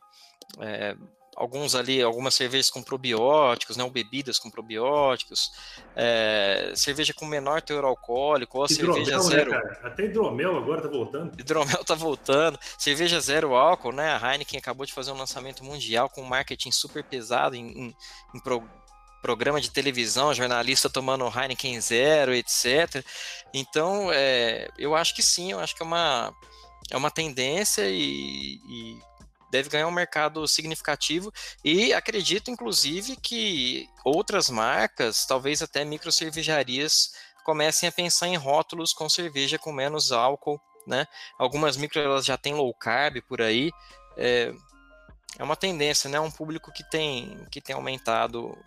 é, alguns ali, algumas cervejas com probióticos, né, ou bebidas com probióticos, é, cerveja com menor teor alcoólico, ou hidromel, cerveja né, zero. Né, Até hidromel agora tá voltando. Hidromel tá voltando. Cerveja zero álcool, né? A Heineken acabou de fazer um lançamento mundial com marketing super pesado em, em, em pro, programa de televisão, jornalista tomando Heineken zero, etc. Então, é, eu acho que sim, eu acho que é uma, é uma tendência e, e deve ganhar um mercado significativo e acredito, inclusive, que outras marcas, talvez até micro cervejarias, comecem a pensar em rótulos com cerveja com menos álcool, né? Algumas micro elas já têm low carb por aí. É, é uma tendência, né? Um público que tem, que tem aumentado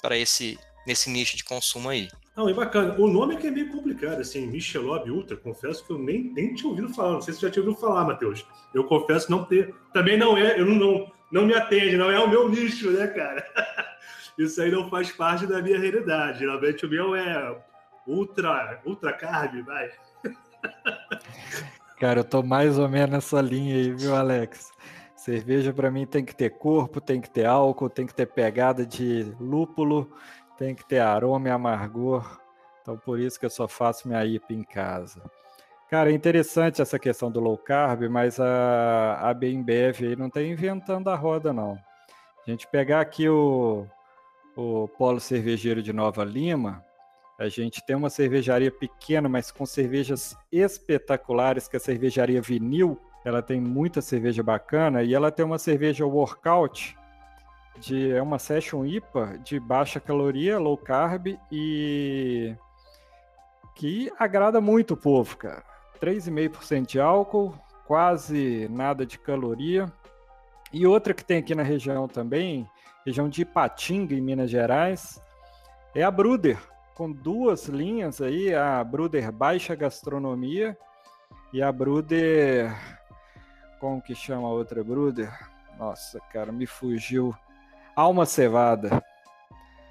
para esse nesse nicho de consumo aí. Não, é bacana. O nome é que é meio complicado, assim, Michelob Ultra, confesso que eu nem, nem tinha ouvido falar. Não sei se você já tinha ouvido falar, Matheus. Eu confesso não ter. Também não é, eu não, não me atende, não é o meu nicho, né, cara? Isso aí não faz parte da minha realidade. Geralmente o meu é ultra, ultra carb, vai. Cara, eu tô mais ou menos nessa linha aí, viu, Alex? Cerveja para mim tem que ter corpo, tem que ter álcool, tem que ter pegada de lúpulo, tem que ter aroma e amargor. Então por isso que eu só faço minha IPA em casa. Cara, é interessante essa questão do low carb, mas a, a Bembev aí não está inventando a roda, não. A gente pegar aqui o, o Polo Cervejeiro de Nova Lima, a gente tem uma cervejaria pequena, mas com cervejas espetaculares, que é a cervejaria Vinil. Ela tem muita cerveja bacana e ela tem uma cerveja Workout, de, é uma Session IPA de baixa caloria, low carb e que agrada muito o povo, cara. 3,5% de álcool, quase nada de caloria. E outra que tem aqui na região também, região de Ipatinga, em Minas Gerais, é a Bruder com duas linhas aí, a Bruder Baixa Gastronomia e a Bruder. Como que chama a outra Bruder? Nossa, cara, me fugiu. Alma Cevada.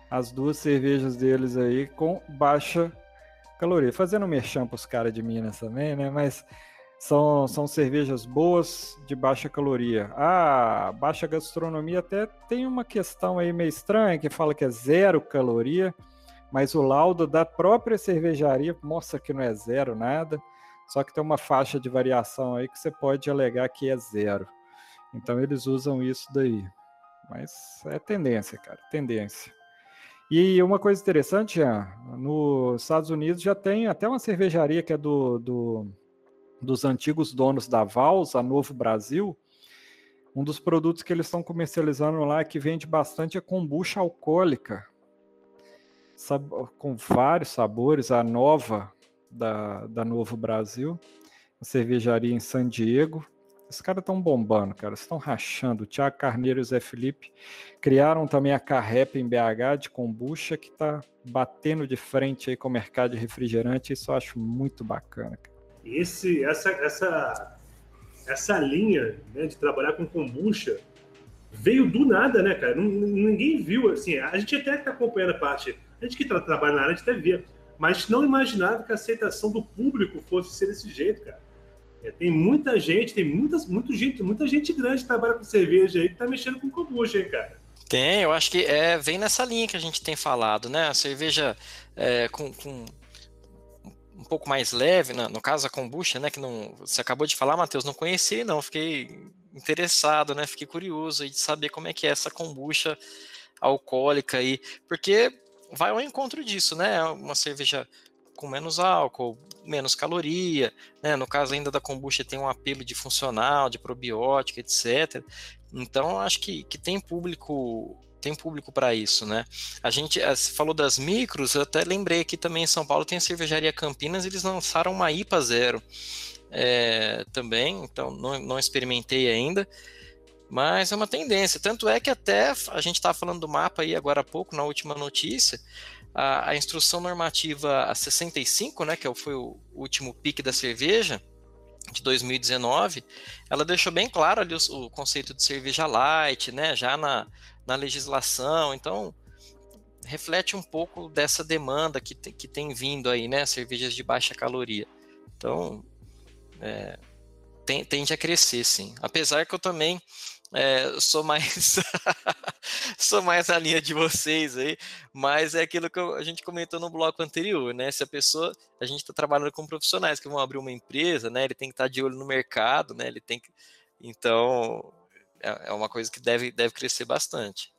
As duas cervejas deles aí com baixa caloria. Fazendo merchan para os caras de Minas também, né? Mas são, são cervejas boas de baixa caloria. A baixa gastronomia até tem uma questão aí meio estranha que fala que é zero caloria mas o laudo da própria cervejaria mostra que não é zero nada, só que tem uma faixa de variação aí que você pode alegar que é zero. Então eles usam isso daí. Mas é tendência, cara, tendência. E uma coisa interessante, Jean, nos Estados Unidos já tem até uma cervejaria que é do, do dos antigos donos da Vals, a Novo Brasil. Um dos produtos que eles estão comercializando lá que vende bastante é kombucha alcoólica com vários sabores, a nova da, da Novo Brasil, a cervejaria em San Diego. Os caras estão bombando, cara, estão rachando. O Thiago Carneiro e o Zé Felipe criaram também a Carrep em BH de kombucha, que está batendo de frente aí com o mercado de refrigerante. Isso eu acho muito bacana. Cara. Esse, essa, essa, essa linha né, de trabalhar com kombucha veio do nada, né, cara? Ninguém viu, assim, a gente até está acompanhando a parte a gente que tra trabalha na área, a gente até vê. Mas não imaginava que a aceitação do público fosse ser desse jeito, cara. É, tem muita gente, tem muitas, muita gente, muita gente grande que trabalha com cerveja aí que tá mexendo com kombucha, hein, cara. Tem, eu acho que é, vem nessa linha que a gente tem falado, né? A cerveja é, com, com, um pouco mais leve, no, no caso a kombucha, né? Que não, você acabou de falar, Matheus, não conheci, não. Fiquei interessado, né? Fiquei curioso de saber como é que é essa kombucha alcoólica aí, porque vai ao encontro disso, né? Uma cerveja com menos álcool, menos caloria, né? No caso ainda da kombucha tem um apelo de funcional, de probiótica, etc. Então acho que, que tem público tem público para isso, né? A gente eh, falou das micros, eu até lembrei aqui também em São Paulo tem a cervejaria Campinas, eles lançaram uma IPA zero é, também, então não, não experimentei ainda. Mas é uma tendência. Tanto é que até a gente estava falando do mapa aí agora há pouco, na última notícia, a, a instrução normativa a 65, né, que é foi o último pique da cerveja, de 2019, ela deixou bem claro ali o, o, conceito de cerveja light, né, já na, na legislação, então reflete um pouco dessa demanda que, te, que tem vindo aí, né, cervejas de baixa caloria. Então, é, tem, tende a crescer, sim. Apesar que eu também é, sou mais sou mais a linha de vocês aí, mas é aquilo que a gente comentou no bloco anterior, né? Se a pessoa, a gente está trabalhando com profissionais que vão abrir uma empresa, né? Ele tem que estar tá de olho no mercado, né? Ele tem que, então é, é uma coisa que deve deve crescer bastante.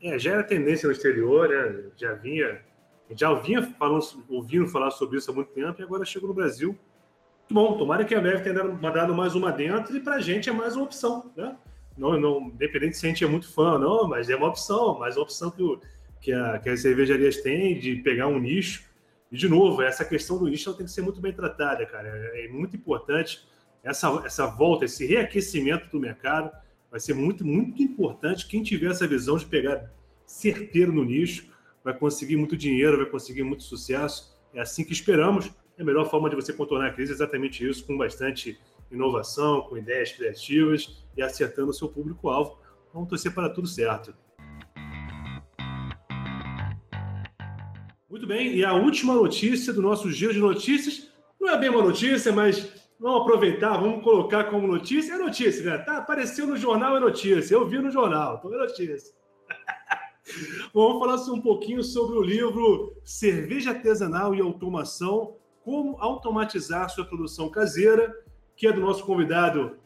É, já era tendência no exterior, né? Já vinha, já vinha falando, ouvindo falar sobre isso há muito tempo e agora chegou no Brasil bom, tomara que a Ambev tenha mandado mais uma dentro e para a gente é mais uma opção, né? Não, não, independente se a gente é muito fã não, mas é uma opção, mais uma opção que, o, que, a, que as cervejarias têm de pegar um nicho. E, de novo, essa questão do nicho tem que ser muito bem tratada, cara. É, é muito importante essa, essa volta, esse reaquecimento do mercado. Vai ser muito, muito importante quem tiver essa visão de pegar certeiro no nicho, vai conseguir muito dinheiro, vai conseguir muito sucesso. É assim que esperamos. A melhor forma de você contornar a crise é exatamente isso, com bastante inovação, com ideias criativas e acertando o seu público-alvo. Vamos torcer para tudo certo. Muito bem, e a última notícia do nosso giro de notícias não é bem uma notícia, mas vamos aproveitar, vamos colocar como notícia. É notícia, né? Tá, apareceu no jornal, é notícia. Eu vi no jornal, então é notícia. vamos falar um pouquinho sobre o livro Cerveja Artesanal e Automação: Como Automatizar Sua Produção Caseira, que é do nosso convidado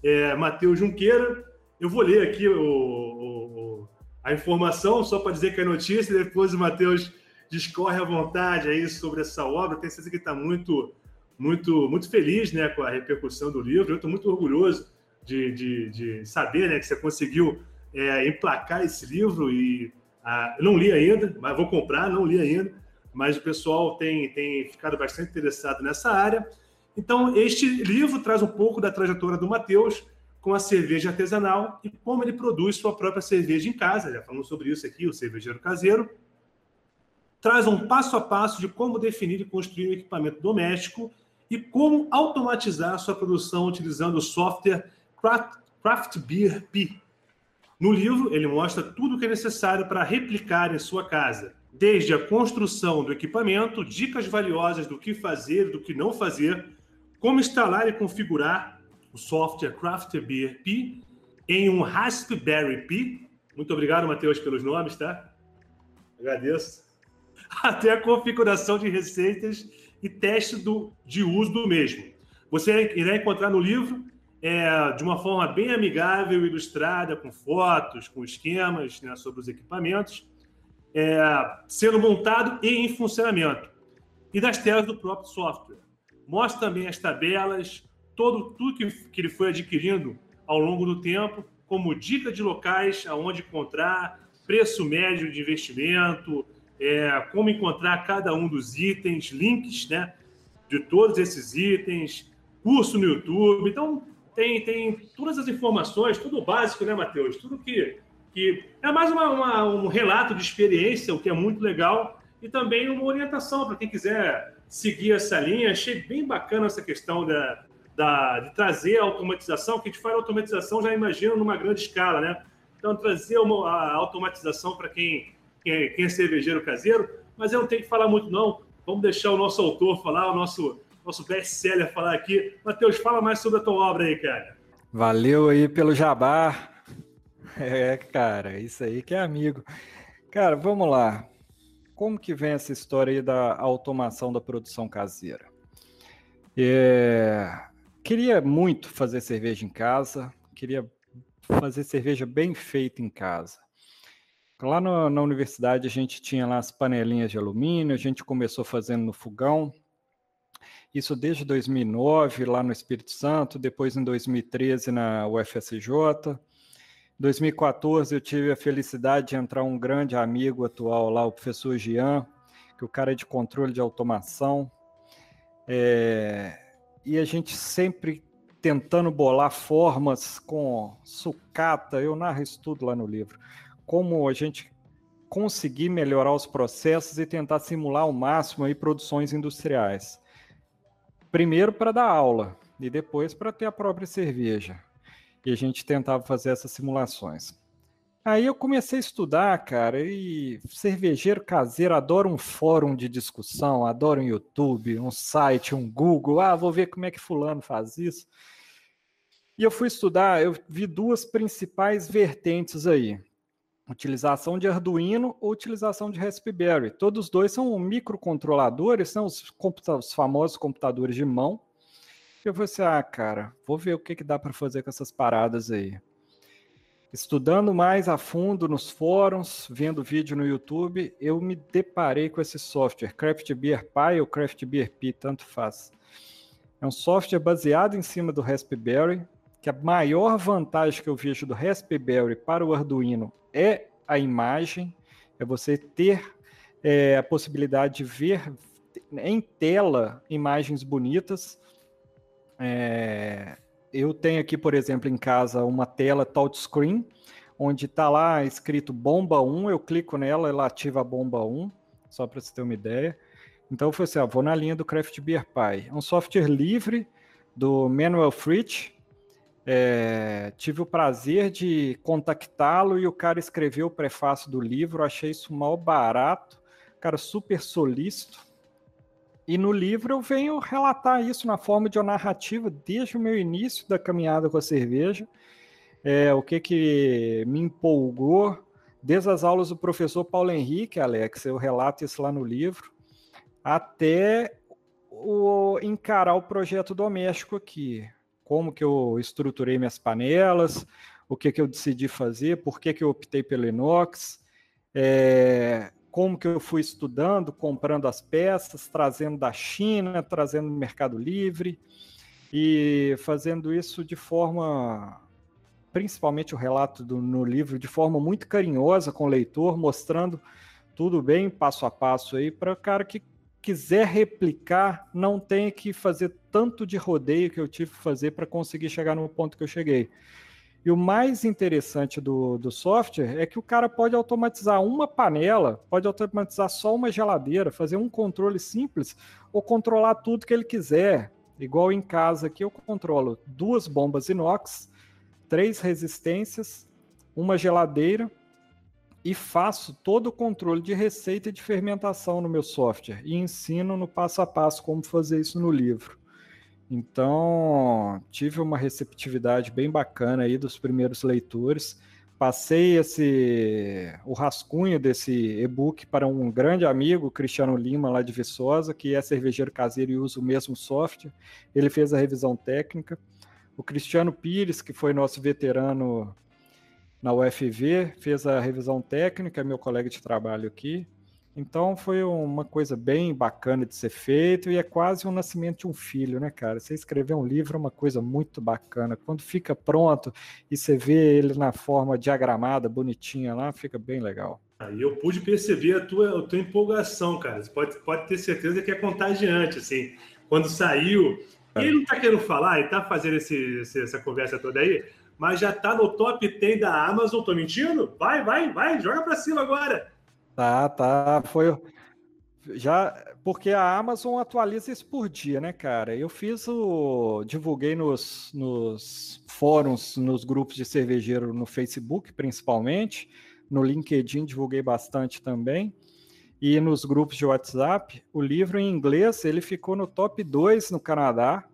é, Matheus Junqueira. Eu vou ler aqui o, o, a informação, só para dizer que é notícia, depois o Matheus discorre à vontade aí sobre essa obra. Tenho certeza que está muito muito, muito feliz né, com a repercussão do livro. Eu estou muito orgulhoso de, de, de, saber né, que você conseguiu é, emplacar esse livro e ah, não li ainda, mas vou comprar, não li ainda, mas o pessoal tem, tem ficado bastante interessado nessa área. Então, este livro traz um pouco da trajetória do Matheus com a cerveja artesanal e como ele produz sua própria cerveja em casa. Já falamos sobre isso aqui, o cervejeiro caseiro. Traz um passo a passo de como definir e construir um equipamento doméstico e como automatizar sua produção utilizando o software Craft, Beer P. No livro, ele mostra tudo o que é necessário para replicar em sua casa, desde a construção do equipamento, dicas valiosas do que fazer do que não fazer, como instalar e configurar o software Craft P em um Raspberry Pi. Muito obrigado, Matheus, pelos nomes, tá? Agradeço. Até a configuração de receitas e teste do, de uso do mesmo. Você irá encontrar no livro é, de uma forma bem amigável, ilustrada, com fotos, com esquemas né, sobre os equipamentos, é, sendo montado e em funcionamento, e das telas do próprio software. Mostra também as tabelas, todo, tudo que, que ele foi adquirindo ao longo do tempo, como dica de locais aonde encontrar, preço médio de investimento, é, como encontrar cada um dos itens, links né, de todos esses itens, curso no YouTube. Então, tem, tem todas as informações, tudo básico, né, Matheus? Tudo que, que é mais uma, uma, um relato de experiência, o que é muito legal, e também uma orientação para quem quiser seguir essa linha. Achei bem bacana essa questão da, da, de trazer a automatização, que a gente fala automatização, já imagina numa grande escala, né? Então, trazer uma, a automatização para quem quem é, quem é cervejeiro caseiro, mas eu não tenho que falar muito, não. Vamos deixar o nosso autor falar, o nosso, nosso best-seller falar aqui. Matheus, fala mais sobre a tua obra aí, cara. Valeu aí pelo jabá. É, cara, isso aí que é amigo. Cara, vamos lá. Como que vem essa história aí da automação da produção caseira? É... Queria muito fazer cerveja em casa, queria fazer cerveja bem feita em casa. Lá no, na universidade a gente tinha lá as panelinhas de alumínio, a gente começou fazendo no fogão. Isso desde 2009, lá no Espírito Santo, depois em 2013 na UFSJ. Em 2014 eu tive a felicidade de entrar um grande amigo atual lá, o professor Jean, que o cara é de controle de automação. É... E a gente sempre tentando bolar formas com sucata, eu narro isso tudo lá no livro, como a gente conseguir melhorar os processos e tentar simular ao máximo aí produções industriais. Primeiro para dar aula e depois para ter a própria cerveja. E a gente tentava fazer essas simulações. Aí eu comecei a estudar, cara, e cervejeiro caseiro adora um fórum de discussão, adora um YouTube, um site, um Google. Ah, vou ver como é que fulano faz isso. E eu fui estudar, eu vi duas principais vertentes aí utilização de Arduino ou utilização de Raspberry. Todos dois são microcontroladores, são os, os famosos computadores de mão. Eu falei assim, ah, cara, vou ver o que, que dá para fazer com essas paradas aí. Estudando mais a fundo nos fóruns, vendo vídeo no YouTube, eu me deparei com esse software, Craft Beer ou Craft Beer tanto faz. É um software baseado em cima do Raspberry, que a maior vantagem que eu vejo do Raspberry para o Arduino é a imagem, é você ter é, a possibilidade de ver em tela imagens bonitas. É, eu tenho aqui, por exemplo, em casa uma tela touchscreen, onde está lá escrito bomba 1, eu clico nela, ela ativa a bomba 1, só para você ter uma ideia. Então eu falei assim, ó, vou na linha do Craft Beer Pie. É um software livre do Manuel Fritz. É, tive o prazer de contactá-lo e o cara escreveu o prefácio do livro. Achei isso mal barato, cara super solícito. E no livro eu venho relatar isso na forma de uma narrativa desde o meu início da caminhada com a cerveja. É, o que que me empolgou desde as aulas do professor Paulo Henrique, Alex, eu relato isso lá no livro até o, encarar o projeto doméstico aqui. Como que eu estruturei minhas panelas, o que, que eu decidi fazer, por que, que eu optei pelo inox, é, como que eu fui estudando, comprando as peças, trazendo da China, trazendo do Mercado Livre e fazendo isso de forma, principalmente o relato do, no livro, de forma muito carinhosa com o leitor, mostrando tudo bem passo a passo aí para o cara que quiser replicar, não tem que fazer tanto de rodeio que eu tive que fazer para conseguir chegar no ponto que eu cheguei. E o mais interessante do, do software é que o cara pode automatizar uma panela, pode automatizar só uma geladeira, fazer um controle simples ou controlar tudo que ele quiser. Igual em casa aqui eu controlo duas bombas inox, três resistências, uma geladeira e faço todo o controle de receita e de fermentação no meu software e ensino no passo a passo como fazer isso no livro. Então, tive uma receptividade bem bacana aí dos primeiros leitores. Passei esse o rascunho desse e-book para um grande amigo, Cristiano Lima, lá de Viçosa, que é cervejeiro caseiro e usa o mesmo software. Ele fez a revisão técnica. O Cristiano Pires, que foi nosso veterano na UFV, fez a revisão técnica, meu colega de trabalho aqui. Então foi uma coisa bem bacana de ser feito e é quase um nascimento de um filho, né, cara? Você escrever um livro é uma coisa muito bacana. Quando fica pronto e você vê ele na forma diagramada, bonitinha lá, fica bem legal. Aí eu pude perceber a tua, a tua empolgação, cara. Você pode, pode ter certeza que é contagiante, assim. Quando saiu, é. ele não tá querendo falar, ele tá fazendo esse, essa conversa toda aí, mas já tá no top 10 da Amazon. Tô mentindo? Vai, vai, vai, joga para cima agora. Tá, tá. Foi. Já, porque a Amazon atualiza isso por dia, né, cara? Eu fiz o. divulguei nos, nos fóruns, nos grupos de cervejeiro no Facebook, principalmente. No LinkedIn divulguei bastante também. E nos grupos de WhatsApp. O livro em inglês ele ficou no top 2 no Canadá,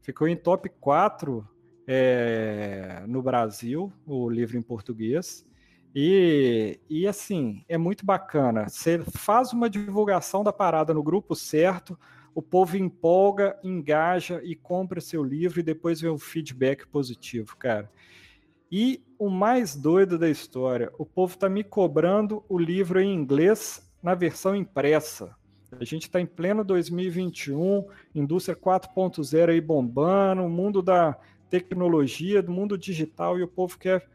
ficou em top 4 é, no Brasil, o livro em português. E, e assim, é muito bacana. Você faz uma divulgação da parada no grupo certo, o povo empolga, engaja e compra seu livro e depois vê um feedback positivo, cara. E o mais doido da história, o povo está me cobrando o livro em inglês na versão impressa. A gente está em pleno 2021, indústria 4.0 aí bombando, o mundo da tecnologia, do mundo digital, e o povo quer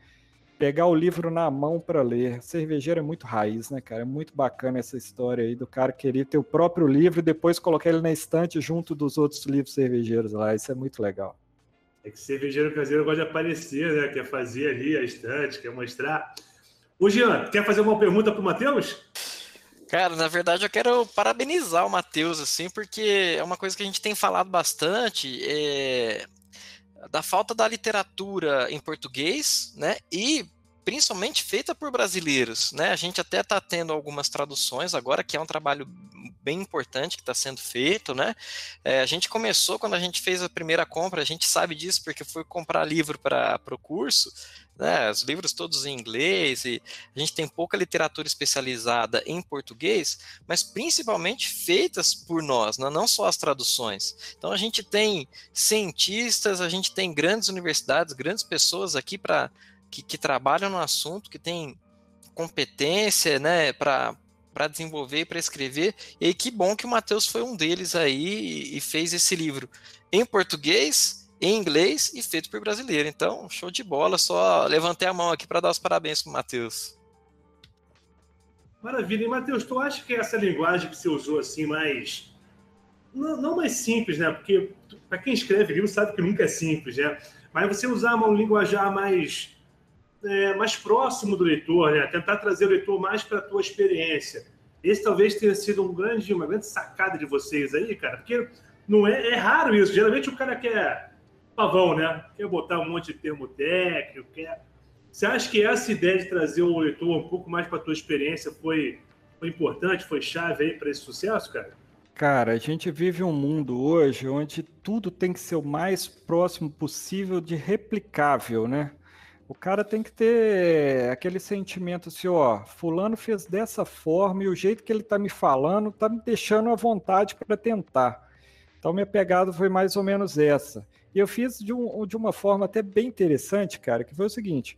pegar o livro na mão para ler. Cervejeiro é muito raiz, né, cara? É muito bacana essa história aí do cara querer ter o próprio livro e depois colocar ele na estante junto dos outros livros cervejeiros lá. Isso é muito legal. É que cervejeiro caseiro gosta de aparecer, né? Quer fazer ali a estante, quer mostrar. Ô, Jean, quer fazer uma pergunta para o Matheus? Cara, na verdade eu quero parabenizar o Matheus, assim, porque é uma coisa que a gente tem falado bastante. É da falta da literatura em português, né? E principalmente feita por brasileiros, né? A gente até está tendo algumas traduções agora, que é um trabalho bem importante que está sendo feito, né? É, a gente começou quando a gente fez a primeira compra, a gente sabe disso porque foi comprar livro para o curso, né? Os livros todos em inglês e a gente tem pouca literatura especializada em português, mas principalmente feitas por nós, né? não só as traduções. Então a gente tem cientistas, a gente tem grandes universidades, grandes pessoas aqui para que, que trabalham no assunto, que têm competência, né, para desenvolver e para escrever. E que bom que o Matheus foi um deles aí e, fez esse livro em português, em inglês e feito por brasileiro. Então, show de bola. Só levantei a mão aqui para dar os parabéns para o Matheus. Maravilha. E, Matheus, tu acha que essa linguagem que você usou assim, mais. Não, não mais simples, né? Porque para quem escreve livro sabe que nunca é simples, né? Mas você usar uma linguajar mais é, mais próximo do leitor, né? Tentar trazer o leitor mais para a tua experiência. Esse talvez tenha sido um grande, uma grande sacada de vocês aí, cara, porque não é, é raro isso. Geralmente o cara quer pavão, né? Quer botar um monte de termo técnico, quer. Você acha que essa ideia de trazer o leitor um pouco mais para a tua experiência foi, foi importante, foi chave aí para esse sucesso, cara? Cara, a gente vive um mundo hoje onde tudo tem que ser o mais próximo possível de replicável, né? O cara tem que ter aquele sentimento assim, ó, fulano fez dessa forma e o jeito que ele tá me falando tá me deixando à vontade para tentar. Então minha pegada foi mais ou menos essa. E eu fiz de, um, de uma forma até bem interessante, cara, que foi o seguinte.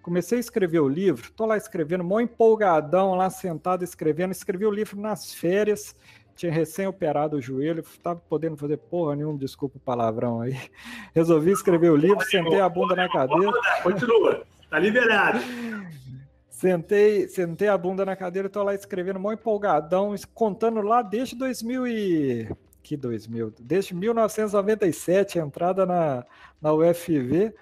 Comecei a escrever o livro, tô lá escrevendo, mó empolgadão, lá sentado escrevendo, escrevi o livro nas férias, tinha recém-operado o joelho, estava podendo fazer porra nenhuma, desculpa o palavrão aí. Resolvi escrever o livro, sentei a bunda na cadeira. Continua, tá liberado. Sentei, sentei a bunda na cadeira, tô lá escrevendo, mó empolgadão, contando lá desde 2000 e... Que 2000? Desde 1997, entrada na, na UFV.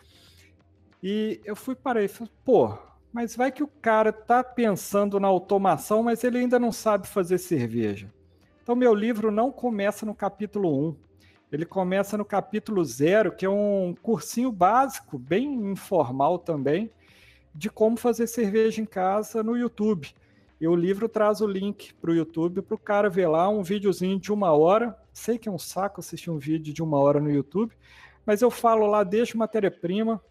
E eu fui para e falei, pô, mas vai que o cara tá pensando na automação, mas ele ainda não sabe fazer cerveja. Então, meu livro não começa no capítulo 1. Ele começa no capítulo 0, que é um cursinho básico, bem informal também, de como fazer cerveja em casa no YouTube. E o livro traz o link para o YouTube para o cara ver lá um videozinho de uma hora. Sei que é um saco assistir um vídeo de uma hora no YouTube, mas eu falo lá desde matéria-prima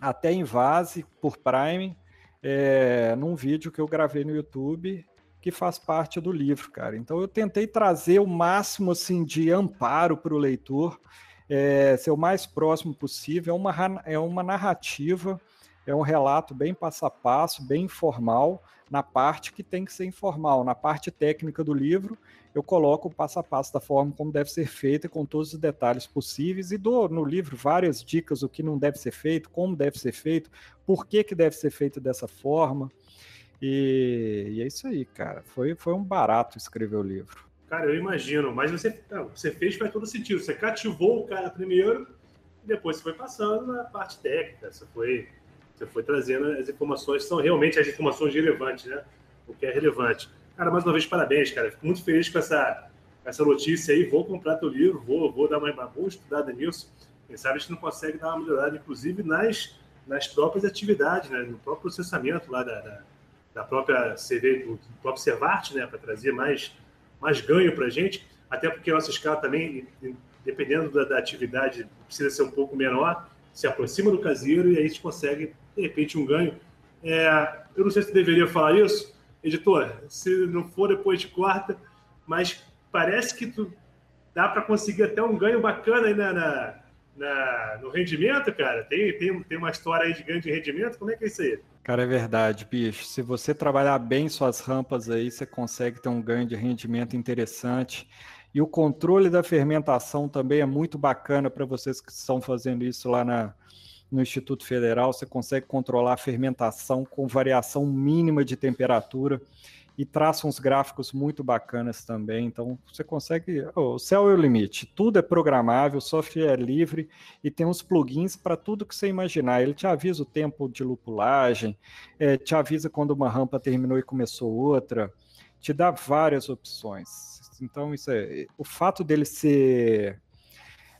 até invase por Prime, é, num vídeo que eu gravei no YouTube que faz parte do livro, cara. Então eu tentei trazer o máximo assim de amparo para o leitor, é, ser o mais próximo possível. É uma, é uma narrativa, é um relato bem passo a passo, bem informal, na parte que tem que ser informal. Na parte técnica do livro, eu coloco o passo a passo da forma como deve ser feita, com todos os detalhes possíveis, e dou no livro várias dicas do que não deve ser feito, como deve ser feito, por que, que deve ser feito dessa forma. E, e, é isso aí, cara. Foi, foi um barato escrever o livro. Cara, eu imagino, mas você, você fez faz todo sentido. Você cativou o cara primeiro e depois você foi passando na parte técnica. Você foi, você foi trazendo as informações, são realmente as informações relevantes, né? O que é relevante. Cara, mais uma vez, parabéns, cara. Fico muito feliz com essa, essa notícia aí. Vou comprar teu livro, vou, vou dar uma, uma estudada nisso. Quem sabe a gente não consegue dar uma melhorada, inclusive nas, nas próprias atividades, né? no próprio processamento lá da, da da própria CV, do, próprio Servart, né, para trazer mais, mais ganho para a gente, até porque a nossa escala também, dependendo da, da, atividade, precisa ser um pouco menor, se aproxima do caseiro e aí a gente consegue, de repente, um ganho. É, eu não sei se deveria falar isso, editor, se não for depois de quarta, mas parece que tu dá para conseguir até um ganho bacana aí na, na, na, no rendimento, cara. Tem, tem, tem uma história aí de ganho de rendimento, como é que é isso aí? Cara, é verdade, bicho. Se você trabalhar bem suas rampas aí, você consegue ter um ganho de rendimento interessante. E o controle da fermentação também é muito bacana para vocês que estão fazendo isso lá na, no Instituto Federal. Você consegue controlar a fermentação com variação mínima de temperatura e traça uns gráficos muito bacanas também. Então, você consegue. Oh, o céu é o limite. Tudo é programável, o software é livre e tem uns plugins para tudo que você imaginar. Ele te avisa o tempo de lupulagem, é, te avisa quando uma rampa terminou e começou outra, te dá várias opções. Então, isso é. O fato dele ser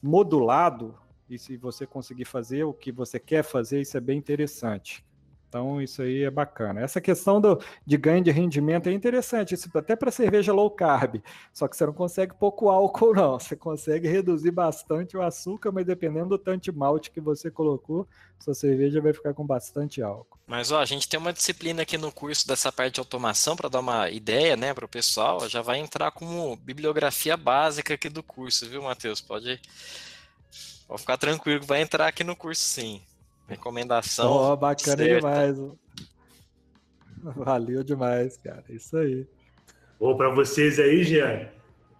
modulado, e se você conseguir fazer o que você quer fazer, isso é bem interessante. Então, isso aí é bacana. Essa questão do, de ganho de rendimento é interessante, isso até para cerveja low carb. Só que você não consegue pouco álcool, não. Você consegue reduzir bastante o açúcar, mas dependendo do tanto de malte que você colocou, sua cerveja vai ficar com bastante álcool. Mas ó, a gente tem uma disciplina aqui no curso dessa parte de automação para dar uma ideia, né, para o pessoal. Já vai entrar como bibliografia básica aqui do curso, viu, Matheus? Pode, pode ficar tranquilo vai entrar aqui no curso, sim. Recomendação. Ó, oh, bacana certa. demais. Valeu demais, cara. Isso aí. Bom, para vocês aí, Jean,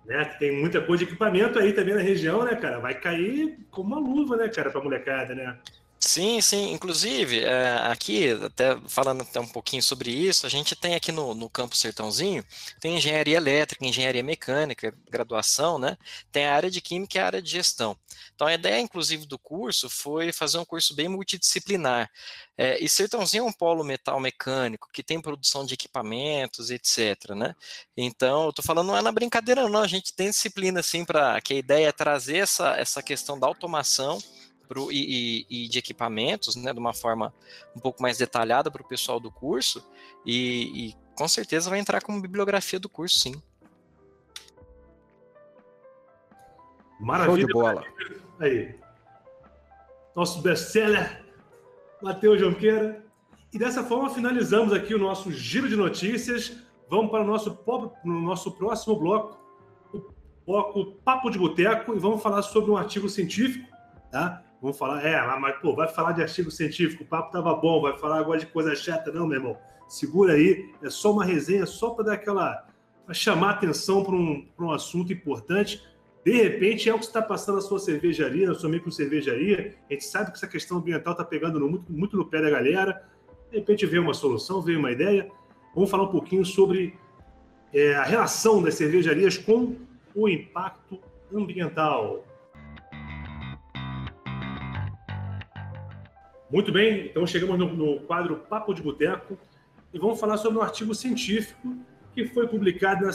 né? Que tem muita coisa de equipamento aí também na região, né, cara? Vai cair como uma luva, né, cara, pra molecada, né? Sim, sim. Inclusive, é, aqui, até falando até um pouquinho sobre isso, a gente tem aqui no, no Campo Sertãozinho, tem engenharia elétrica, engenharia mecânica, graduação, né? Tem a área de química e a área de gestão. Então, a ideia, inclusive, do curso foi fazer um curso bem multidisciplinar. É, e Sertãozinho é um polo metal mecânico que tem produção de equipamentos, etc. Né? Então, eu estou falando não é na brincadeira, não. A gente tem disciplina assim para que a ideia é trazer essa, essa questão da automação pro, e, e, e, de equipamentos, né, de uma forma um pouco mais detalhada para o pessoal do curso, e, e, com certeza vai entrar como bibliografia do curso, sim. Maravilha. Show de bola. Aí. Nosso best-seller, Matheus Jonqueira. E dessa forma finalizamos aqui o nosso giro de notícias. Vamos para o nosso, no nosso próximo bloco, o bloco Papo de Boteco, e vamos falar sobre um artigo científico, tá? Vamos falar, é, mas pô, vai falar de artigo científico, o papo tava bom, vai falar agora de coisa chata, não, meu irmão. Segura aí, é só uma resenha, só para dar aquela. Pra chamar atenção para um, um assunto importante. De repente, é o que está passando na sua cervejaria, na sua micro cervejaria. A gente sabe que essa questão ambiental está pegando no, muito, muito no pé da galera. De repente, veio uma solução, veio uma ideia. Vamos falar um pouquinho sobre é, a relação das cervejarias com o impacto ambiental. Muito bem, então chegamos no, no quadro Papo de Boteco e vamos falar sobre um artigo científico que foi publicado na,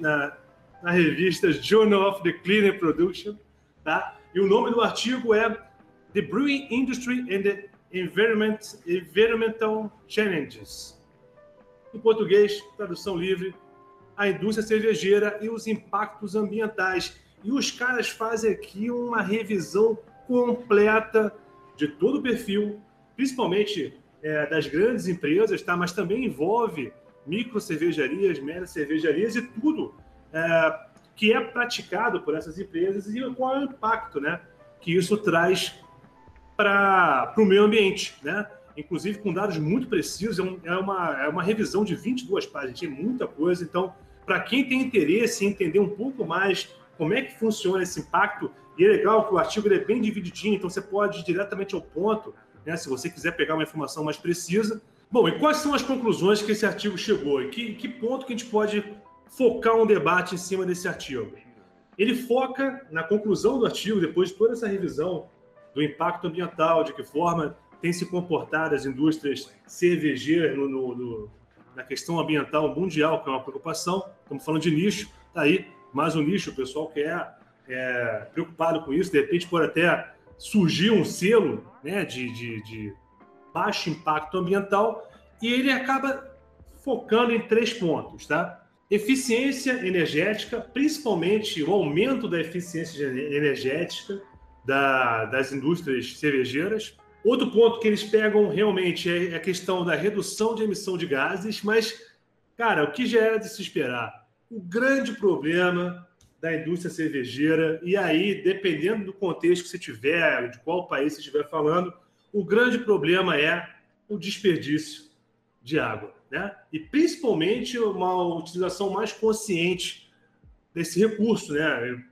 na, na revista Journal of the Cleaner Production, tá? E o nome do artigo é The Brewing Industry and the Environment, Environmental Challenges. Em português, tradução livre, a indústria cervejeira e os impactos ambientais. E os caras fazem aqui uma revisão completa de todo o perfil, principalmente é, das grandes empresas, tá? mas também envolve micro cervejarias, médias cervejarias e tudo é, que é praticado por essas empresas e qual é o impacto né, que isso traz para o meio ambiente. Né? Inclusive com dados muito precisos, é, um, é, uma, é uma revisão de 22 páginas, tem muita coisa. Então, para quem tem interesse em entender um pouco mais como é que funciona esse impacto, e é legal que o artigo é bem divididinho, então você pode ir diretamente ao ponto, né, se você quiser pegar uma informação mais precisa. Bom, e quais são as conclusões que esse artigo chegou? E que, que ponto que a gente pode focar um debate em cima desse artigo? Ele foca na conclusão do artigo, depois de toda essa revisão do impacto ambiental, de que forma tem se comportado as indústrias cervejeiras no, no, no, na questão ambiental mundial, que é uma preocupação. Estamos falando de nicho, tá aí mais um nicho, o pessoal quer é, preocupado com isso, de repente pode até surgir um selo né, de, de, de baixo impacto ambiental, e ele acaba focando em três pontos, tá? Eficiência energética, principalmente o aumento da eficiência energética da, das indústrias cervejeiras. Outro ponto que eles pegam realmente é a questão da redução de emissão de gases, mas, cara, o que já era de se esperar? o grande problema da indústria cervejeira, e aí, dependendo do contexto que você tiver, de qual país você estiver falando, o grande problema é o desperdício de água. Né? E principalmente uma utilização mais consciente desse recurso. Né?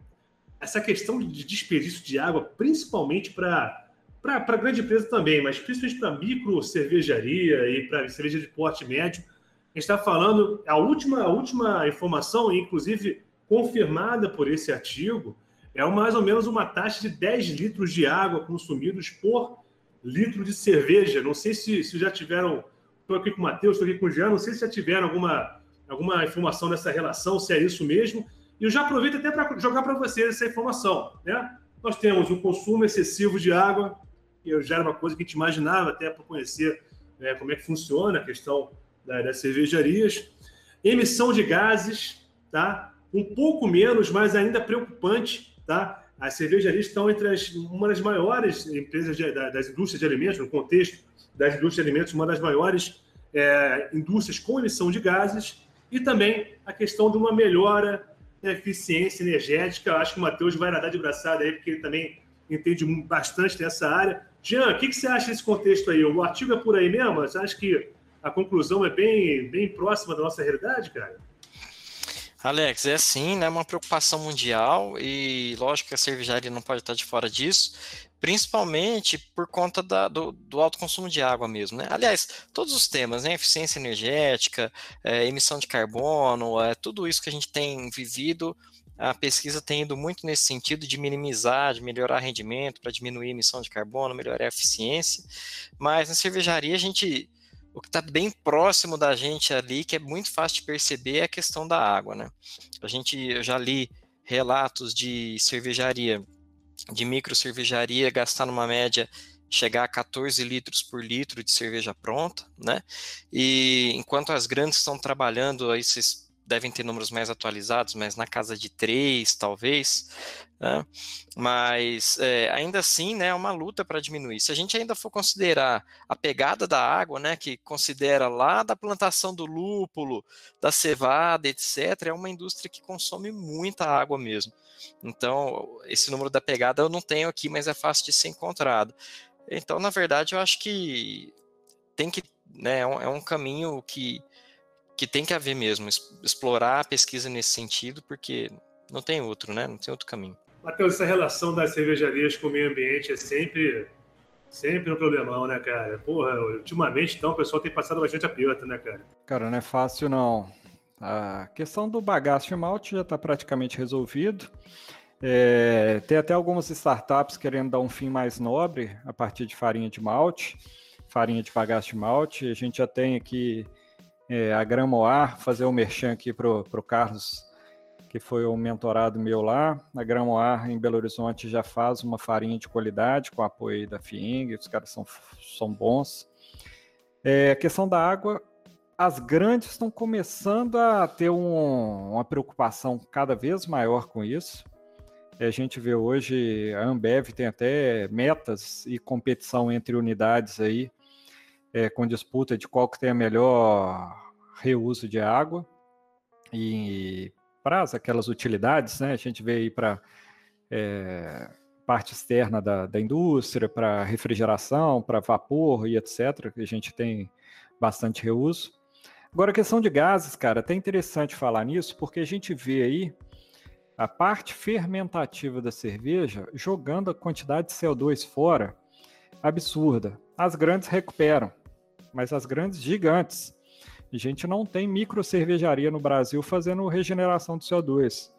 Essa questão de desperdício de água, principalmente para para grande empresa também, mas principalmente para micro cervejaria e para cerveja de porte médio, gente está falando, a última, a última informação, inclusive confirmada por esse artigo, é mais ou menos uma taxa de 10 litros de água consumidos por litro de cerveja. Não sei se, se já tiveram. Estou aqui com o Matheus, estou aqui com o Jean, não sei se já tiveram alguma, alguma informação dessa relação, se é isso mesmo. E eu já aproveito até para jogar para vocês essa informação. Né? Nós temos um consumo excessivo de água, que já era uma coisa que a gente imaginava até para conhecer né, como é que funciona a questão das cervejarias. Emissão de gases, tá? Um pouco menos, mas ainda preocupante, tá? As cervejarias estão entre as, uma das maiores empresas de, das indústrias de alimentos, no contexto das indústrias de alimentos, uma das maiores é, indústrias com emissão de gases, e também a questão de uma melhora da eficiência energética. Acho que o Matheus vai nadar de braçada aí, porque ele também entende bastante dessa área. Jean, o que, que você acha desse contexto aí? O artigo é por aí mesmo? Você acha que a conclusão é bem, bem próxima da nossa realidade, cara? Alex, é sim, né? Uma preocupação mundial e lógico que a cervejaria não pode estar de fora disso. principalmente por conta da, do, do, alto consumo de água mesmo. Né? Aliás, todos os temas, né? eficiência energética, é, emissão de carbono, é, tudo isso que a gente tem vivido, a pesquisa tem ido muito nesse sentido de minimizar, de melhorar rendimento, para diminuir a emissão de carbono, melhorar a eficiência. Mas na cervejaria a gente o que está bem próximo da gente ali, que é muito fácil de perceber, é a questão da água, né? A gente, eu já li relatos de cervejaria de micro cervejaria gastar numa média chegar a 14 litros por litro de cerveja pronta, né? E enquanto as grandes estão trabalhando, vocês devem ter números mais atualizados, mas na casa de 3, talvez, né? Mas é, ainda assim, né, é uma luta para diminuir. Se a gente ainda for considerar a pegada da água, né, que considera lá da plantação do lúpulo, da cevada, etc., é uma indústria que consome muita água mesmo. Então, esse número da pegada eu não tenho aqui, mas é fácil de ser encontrado. Então, na verdade, eu acho que tem que, né, é um, é um caminho que, que tem que haver mesmo, explorar a pesquisa nesse sentido, porque não tem outro, né? Não tem outro caminho. Matheus, essa relação das cervejarias com o meio ambiente é sempre, sempre um problemão, né, cara? Porra, ultimamente, então, o pessoal tem passado bastante aperto, né, cara? Cara, não é fácil, não. A questão do bagaço de malte já está praticamente resolvido. É, tem até algumas startups querendo dar um fim mais nobre a partir de farinha de malte, farinha de bagaço de malte. A gente já tem aqui é, a Gramoar, fazer o um merchan aqui para o Carlos, que foi um mentorado meu lá. A Gramoar em Belo Horizonte já faz uma farinha de qualidade com apoio da FIENG, os caras são, são bons. É, a questão da água, as grandes estão começando a ter um, uma preocupação cada vez maior com isso. A gente vê hoje a Ambev tem até metas e competição entre unidades aí, é, com disputa de qual que tem a melhor reuso de água e para aquelas utilidades, né? A gente vê aí para é, parte externa da, da indústria, para refrigeração, para vapor e etc. Que a gente tem bastante reuso. Agora, a questão de gases, cara, é até interessante falar nisso, porque a gente vê aí a parte fermentativa da cerveja jogando a quantidade de CO2 fora absurda. As grandes recuperam, mas as grandes gigantes. A gente não tem micro cervejaria no Brasil fazendo regeneração de CO2.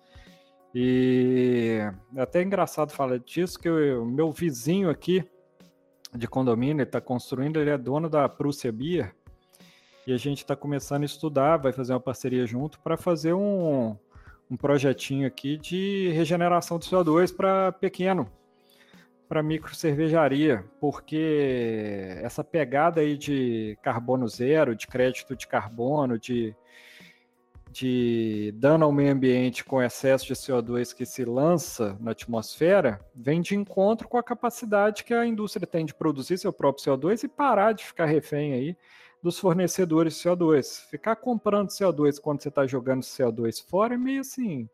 E é até engraçado falar disso, que o meu vizinho aqui de condomínio, está construindo, ele é dono da Prússia Beer, e a gente está começando a estudar, vai fazer uma parceria junto para fazer um, um projetinho aqui de regeneração de CO2 para pequeno, para micro cervejaria, porque essa pegada aí de carbono zero, de crédito de carbono, de, de dano ao meio ambiente com excesso de CO2 que se lança na atmosfera, vem de encontro com a capacidade que a indústria tem de produzir seu próprio CO2 e parar de ficar refém aí dos fornecedores de CO2. Ficar comprando CO2 quando você está jogando CO2 fora é meio assim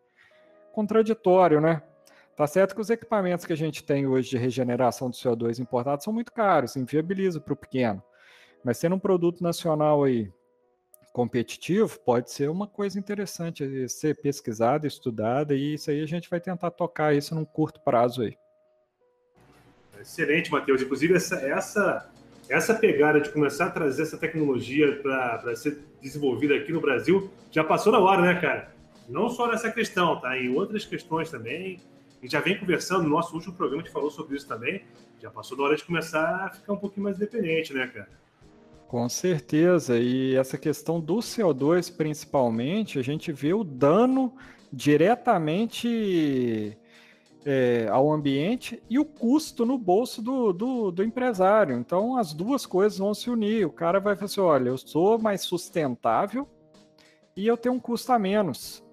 contraditório, né? Tá certo que os equipamentos que a gente tem hoje de regeneração de CO2 importados são muito caros, inviabiliza para o pequeno. Mas sendo um produto nacional aí competitivo, pode ser uma coisa interessante ser pesquisada, estudada, e isso aí a gente vai tentar tocar isso num curto prazo aí. Excelente, Matheus. Inclusive, essa, essa essa pegada de começar a trazer essa tecnologia para ser desenvolvida aqui no Brasil já passou na hora, né, cara? Não só nessa questão, tá? Em outras questões também. Gente já vem conversando no nosso último programa, a gente falou sobre isso também. Já passou da hora de começar a ficar um pouquinho mais independente, né, cara? Com certeza. E essa questão do CO2, principalmente, a gente vê o dano diretamente é, ao ambiente e o custo no bolso do, do, do, empresário. Então, as duas coisas vão se unir. O cara vai falar assim: olha, eu sou mais sustentável e eu tenho um custo a menos.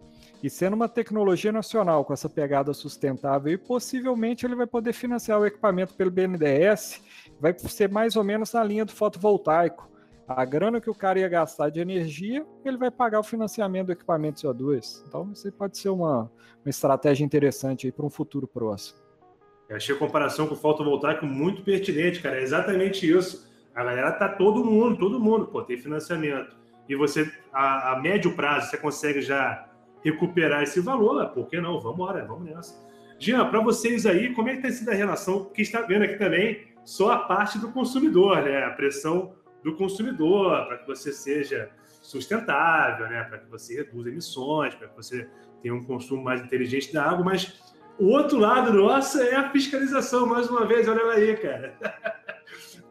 E sendo uma tecnologia nacional com essa pegada sustentável, e possivelmente ele vai poder financiar o equipamento pelo BNDES, vai ser mais ou menos na linha do fotovoltaico. A grana que o cara ia gastar de energia, ele vai pagar o financiamento do equipamento CO2. Então, isso pode ser uma, uma estratégia interessante para um futuro próximo. Eu achei a comparação com o fotovoltaico muito pertinente, cara. É exatamente isso. A galera tá todo mundo, todo mundo, pô, tem financiamento. E você, a, a médio prazo, você consegue já recuperar esse valor, por que não? Vamos embora, vamos nessa. Jean, para vocês aí, como é que tem sido a relação que está vendo aqui também, só a parte do consumidor, né? A pressão do consumidor para que você seja sustentável, né? Para que você reduza emissões, para que você tenha um consumo mais inteligente da água, mas o outro lado nosso é a fiscalização, mais uma vez, olha aí, cara.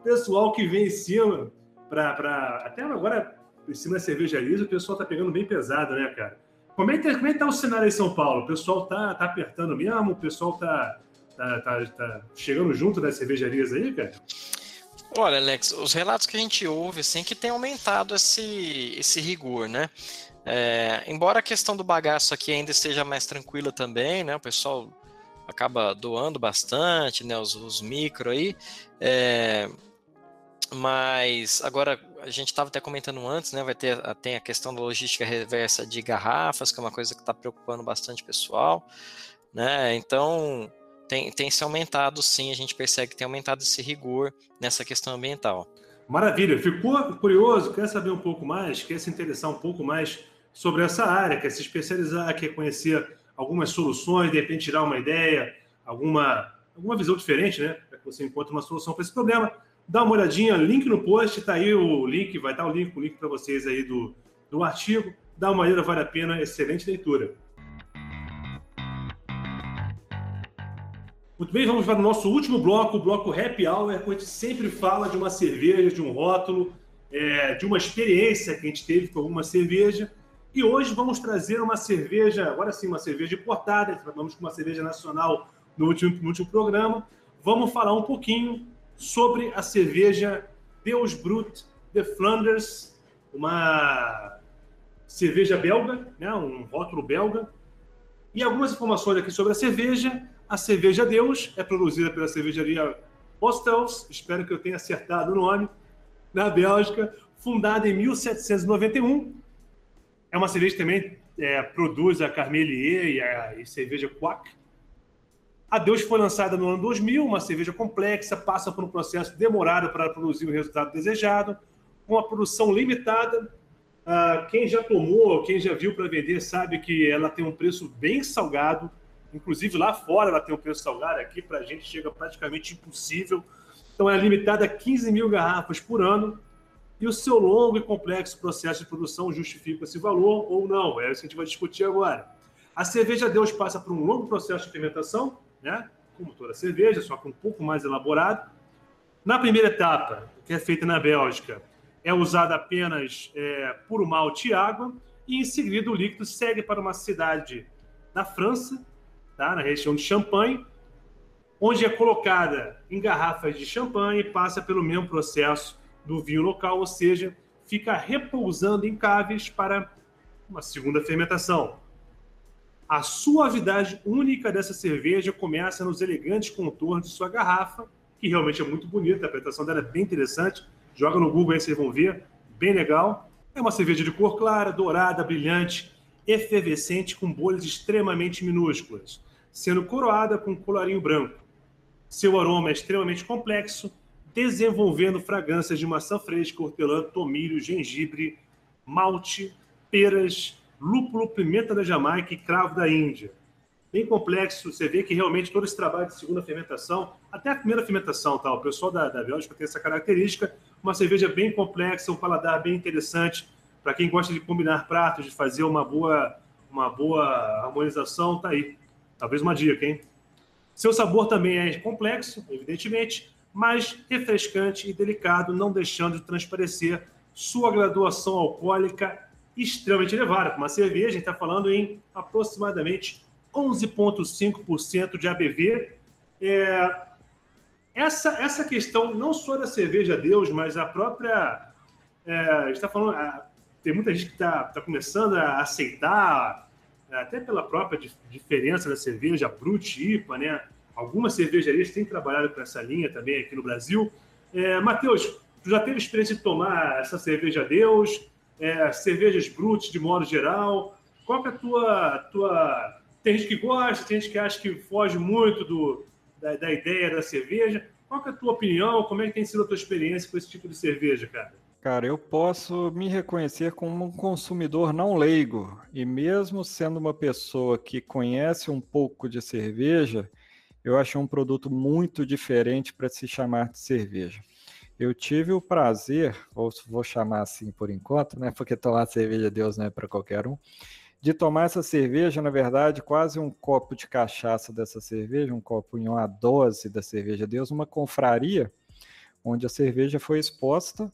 pessoal que vem em cima para. Até agora, em cima da cervejaria, o pessoal tá pegando bem pesado, né, cara? Como é, que, é o cenário em São Paulo? O pessoal tá, tá apertando mesmo? O pessoal tá, tá, tá, tá chegando junto das cervejarias aí, cara? Olha, Alex, os relatos que a gente ouve, assim, que tem aumentado esse, esse rigor, né? É, embora a questão do bagaço aqui ainda esteja mais tranquila também, né? O pessoal acaba doando bastante, né? Os, os micro aí. É, mas agora a gente estava até comentando antes, né? Vai ter tem a questão da logística reversa de garrafas, que é uma coisa que está preocupando bastante o pessoal, né? Então tem, tem se aumentado, sim. A gente percebe que tem aumentado esse rigor nessa questão ambiental. Maravilha. Ficou curioso? Quer saber um pouco mais? Quer se interessar um pouco mais sobre essa área? Quer se especializar? Quer conhecer algumas soluções? De repente tirar uma ideia, alguma alguma visão diferente, né? Para que você encontre uma solução para esse problema dá uma olhadinha, link no post, tá aí o link, vai estar o link, o link para vocês aí do, do artigo. Dá uma olhada, vale a pena, excelente leitura. Muito bem, vamos para o nosso último bloco, o bloco Happy Hour, onde a gente sempre fala de uma cerveja, de um rótulo, é, de uma experiência que a gente teve com alguma cerveja. E hoje vamos trazer uma cerveja, agora sim, uma cerveja importada, falamos com uma cerveja nacional no último, no último programa. Vamos falar um pouquinho sobre a cerveja Deus Brut de Flanders, uma cerveja belga, né, um rótulo belga. E algumas informações aqui sobre a cerveja. A cerveja Deus é produzida pela cervejaria Postels, espero que eu tenha acertado o nome, na Bélgica, fundada em 1791. É uma cerveja que também é, produz a Carmelier e a e cerveja Quack. A Deus foi lançada no ano 2000, uma cerveja complexa, passa por um processo demorado para produzir o resultado desejado, com uma produção limitada. Uh, quem já tomou, quem já viu para vender, sabe que ela tem um preço bem salgado. Inclusive lá fora ela tem um preço salgado, aqui para a gente chega praticamente impossível. Então é limitada a 15 mil garrafas por ano. E o seu longo e complexo processo de produção justifica esse valor ou não? É isso que a gente vai discutir agora. A cerveja Deus passa por um longo processo de fermentação, né? como toda cerveja, só que um pouco mais elaborado. Na primeira etapa, que é feita na Bélgica, é usado apenas é, puro malte e água, e em seguida o líquido segue para uma cidade na França, tá? na região de Champagne, onde é colocada em garrafas de champanhe e passa pelo mesmo processo do vinho local, ou seja, fica repousando em caves para uma segunda fermentação. A suavidade única dessa cerveja começa nos elegantes contornos de sua garrafa, que realmente é muito bonita, a interpretação dela é bem interessante. Joga no Google aí, vocês vão ver, bem legal. É uma cerveja de cor clara, dourada, brilhante, efervescente, com bolhas extremamente minúsculas, sendo coroada com um colarinho branco. Seu aroma é extremamente complexo, desenvolvendo fragrâncias de maçã fresca, hortelã, tomilho, gengibre, malte, peras, lúpulo, pimenta da Jamaica e cravo da Índia. Bem complexo, você vê que realmente todo esse trabalho de segunda fermentação, até a primeira fermentação, tá? o pessoal da, da Bélgica tem essa característica, uma cerveja bem complexa, um paladar bem interessante, para quem gosta de combinar pratos, de fazer uma boa, uma boa harmonização, tá aí. Talvez uma dica, hein? Seu sabor também é complexo, evidentemente, mas refrescante e delicado, não deixando de transparecer sua graduação alcoólica extremamente elevada. Uma cerveja, a gente está falando em aproximadamente 11,5% de ABV. É, essa, essa questão, não só da cerveja Deus, mas a própria. É, a gente está falando. A, tem muita gente que está tá começando a aceitar, até pela própria diferença da cerveja, Brut, IPA, né? Algumas cervejarias têm trabalhado com essa linha também aqui no Brasil. É, Matheus, tu já teve experiência de tomar essa cerveja Deus? É, cervejas brutas de modo geral? Qual é a tua, tua... Tem gente que gosta, tem gente que acha que foge muito do, da, da ideia da cerveja. Qual é a tua opinião? Como é que tem sido a tua experiência com esse tipo de cerveja, cara? Cara, eu posso me reconhecer como um consumidor não leigo. E mesmo sendo uma pessoa que conhece um pouco de cerveja, eu achei um produto muito diferente para se chamar de cerveja. Eu tive o prazer, ou vou chamar assim por enquanto, né? Porque tomar cerveja Deus não é para qualquer um, de tomar essa cerveja, na verdade, quase um copo de cachaça dessa cerveja, um copo em uma dose da cerveja Deus, uma confraria, onde a cerveja foi exposta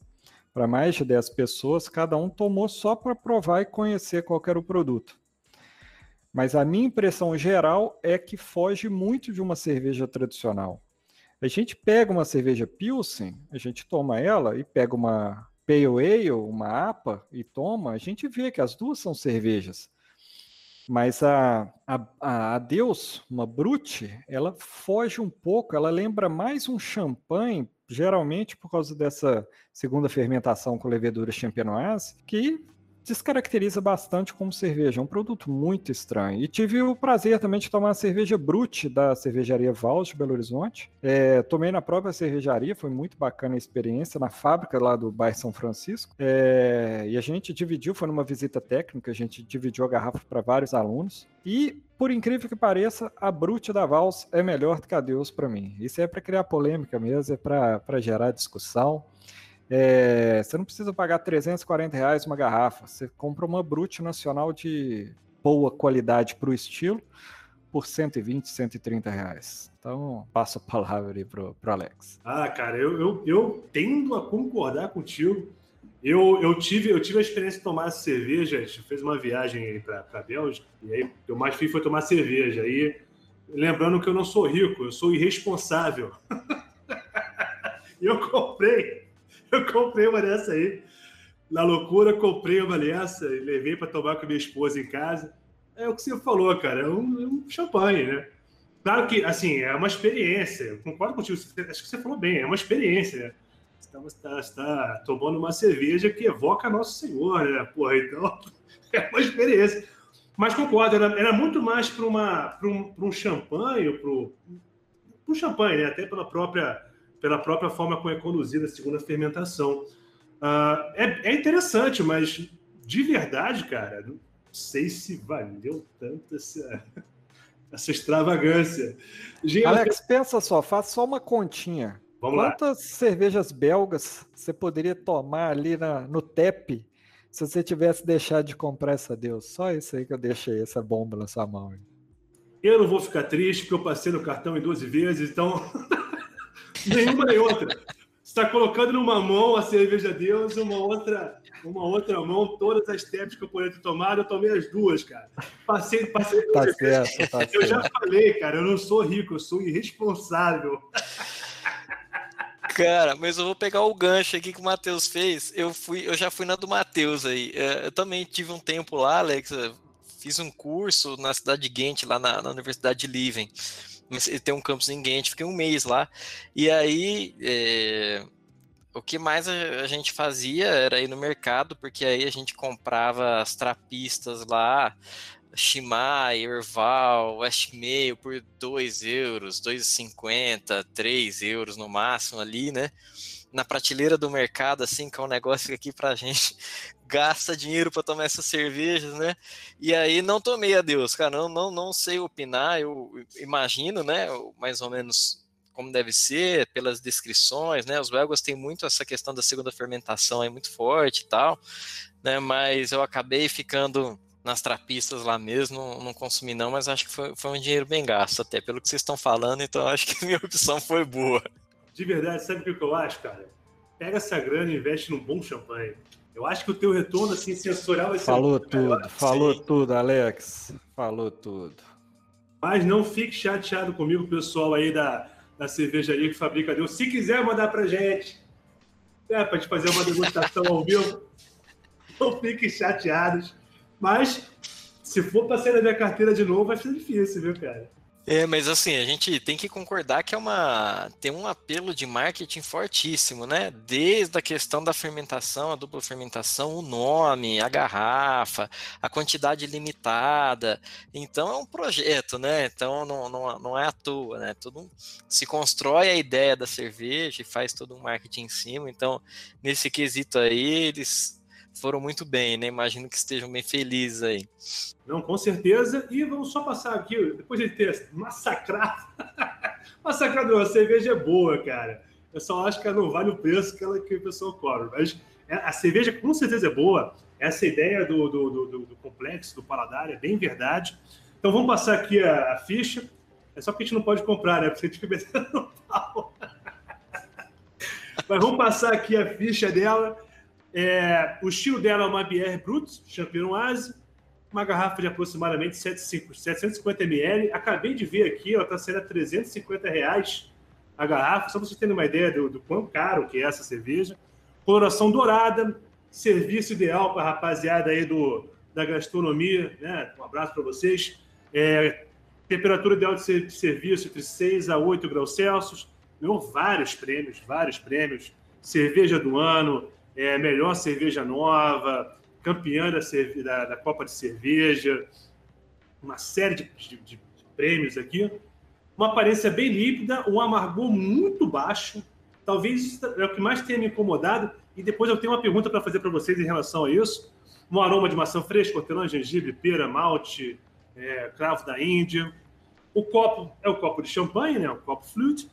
para mais de 10 pessoas, cada um tomou só para provar e conhecer qual era o produto. Mas a minha impressão geral é que foge muito de uma cerveja tradicional. A gente pega uma cerveja Pilsen, a gente toma ela e pega uma Pale Ale, uma APA e toma, a gente vê que as duas são cervejas. Mas a, a, a Deus, uma Brute, ela foge um pouco, ela lembra mais um champanhe, geralmente por causa dessa segunda fermentação com leveduras champenoise, que descaracteriza bastante como cerveja. É um produto muito estranho. E tive o prazer também de tomar a cerveja Brute da cervejaria Vals de Belo Horizonte. É, tomei na própria cervejaria, foi muito bacana a experiência, na fábrica lá do bairro São Francisco. É, e a gente dividiu, foi numa visita técnica, a gente dividiu a garrafa para vários alunos. E, por incrível que pareça, a Brute da Vals é melhor do que a Deus para mim. Isso é para criar polêmica mesmo, é para gerar discussão. É, você não precisa pagar 340 reais uma garrafa. Você compra uma Brute nacional de boa qualidade para o estilo por 120, 130 reais. Então, passo a palavra aí pro, pro Alex. Ah, cara, eu, eu, eu tendo a concordar contigo. Eu, eu, tive, eu tive a experiência de tomar cerveja, a gente fez uma viagem para a Bélgica, e aí o mais fiz foi tomar cerveja. Aí, lembrando que eu não sou rico, eu sou irresponsável. E eu comprei Eu comprei uma dessa aí. Na loucura, comprei uma dessa e levei para tomar com a minha esposa em casa. É o que você falou, cara. É um, é um champanhe, né? Claro que, assim, é uma experiência. Eu concordo contigo. Acho que você falou bem. É uma experiência, né? Você está, você tá tomando uma cerveja que evoca Nosso Senhor, né? Porra, então é uma experiência. Mas concordo, era, era muito mais para um, um champanhe, para um champanhe, né? Até pela própria pela própria forma como é conduzida a segunda fermentação. Uh, é, é, interessante, mas de verdade, cara, não sei se valeu tanto essa, essa extravagância. Gente, Alex, pensa só, faz só uma continha. Vamos Quantas lá. cervejas belgas você poderia tomar ali na, no TEP se você tivesse deixado de comprar essa Deus? Só isso aí que eu deixei essa bomba na sua mão. Eu não vou ficar triste porque eu passei no cartão em 12 vezes, então Nenhuma nem outra. Você está colocando numa mão a cerveja Deus, uma outra, uma outra mão, todas as steps que eu poderia ter tomado, eu tomei as duas, cara. Passei, passei. Tá certo, tá eu já falei, cara, eu não sou rico, eu sou irresponsável. Cara, mas eu vou pegar o gancho aqui que o Matheus fez. Eu fui, eu já fui na do Matheus aí. É, eu também tive um tempo lá, Alex. Fiz um curso na cidade de Ghent, lá na, na Universidade de Lieven ele tem um campus em Ghent, fiquei um mês lá. E aí, é, o que mais a, gente fazia era ir no mercado, porque aí a gente comprava as trapistas lá, Shimai, Erval, Westmail por 2 euros, 2,50, 3 euros no máximo ali, né? Na prateleira do mercado, assim, que é um negócio que aqui pra gente gasta dinheiro para tomar essas cervejas, né? E aí não tomei a Deus, cara, não, não, não sei opinar, eu imagino, né, mais ou menos como deve ser, pelas descrições, né? Os belgas têm muito essa questão da segunda fermentação, é muito forte e tal, né? Mas eu acabei ficando nas trapistas lá mesmo, não, não consumi não, mas acho que foi, foi um dinheiro bem gasto, até pelo que vocês estão falando, então acho que minha opção foi boa. De verdade, sabe o que eu acho, cara? Pega essa grana e investe num bom champanhe. Eu acho que o teu retorno assim, sensorial vai ser. Falou tudo, falou sim. tudo, Alex. Falou tudo. Mas não fique chateado comigo, pessoal aí da, da cervejaria que fabrica Deus. Se quiser mandar pra gente, é, pra te fazer uma degustação ao vivo, não fiquem chateados. Mas se for para sair da minha carteira de novo, vai ser difícil, viu, cara? É, mas assim, a gente tem que concordar que é uma tem um apelo de marketing fortíssimo, né? Desde a questão da fermentação, a dupla fermentação, o nome, a garrafa, a quantidade limitada. Então é um projeto, né? Então não, não, não é à toa, né? Tudo se constrói a ideia da cerveja e faz todo um marketing em cima. Então, nesse quesito aí, eles foram muito bem, né? Imagino que estejam bem felizes aí. Não, com certeza. E vamos só passar aqui, depois de ter massacrado. massacrado, a cerveja é boa, cara. Eu só acho que ela não vale o preço que, ela, que o pessoal cobra. Mas é, a cerveja com certeza é boa. Essa ideia do, do, do, do complexo, do paladar, é bem verdade. Então vamos passar aqui a, a, ficha. É só que a gente não pode comprar, né? Porque a gente fica no pau. Mas vamos passar aqui a ficha dela. É, o estilo dela é uma Bière Brut, Champenoise, uma garrafa de aproximadamente 750 ml. Acabei de ver aqui, ela está sendo a 350 reais a garrafa, só para vocês terem uma ideia do, do quão caro que é essa cerveja. Coloração dourada, serviço ideal para a rapaziada aí do, da gastronomia, né? Um abraço para vocês. É, temperatura ideal de serviço entre 6 a 8 graus Celsius. Ganhou vários prêmios, vários prêmios. Cerveja do ano, é, melhor cerveja nova, campeã da, da, da, Copa de Cerveja, uma série de, de, de, prêmios aqui. Uma aparência bem límpida, um amargor muito baixo. Talvez isso é o que mais tenha me incomodado. E depois eu tenho uma pergunta para fazer para vocês em relação a isso. Um aroma de maçã fresca, hortelã, gengibre, pera, malte, é, cravo da Índia. O copo é o copo de champanhe, né? o copo flute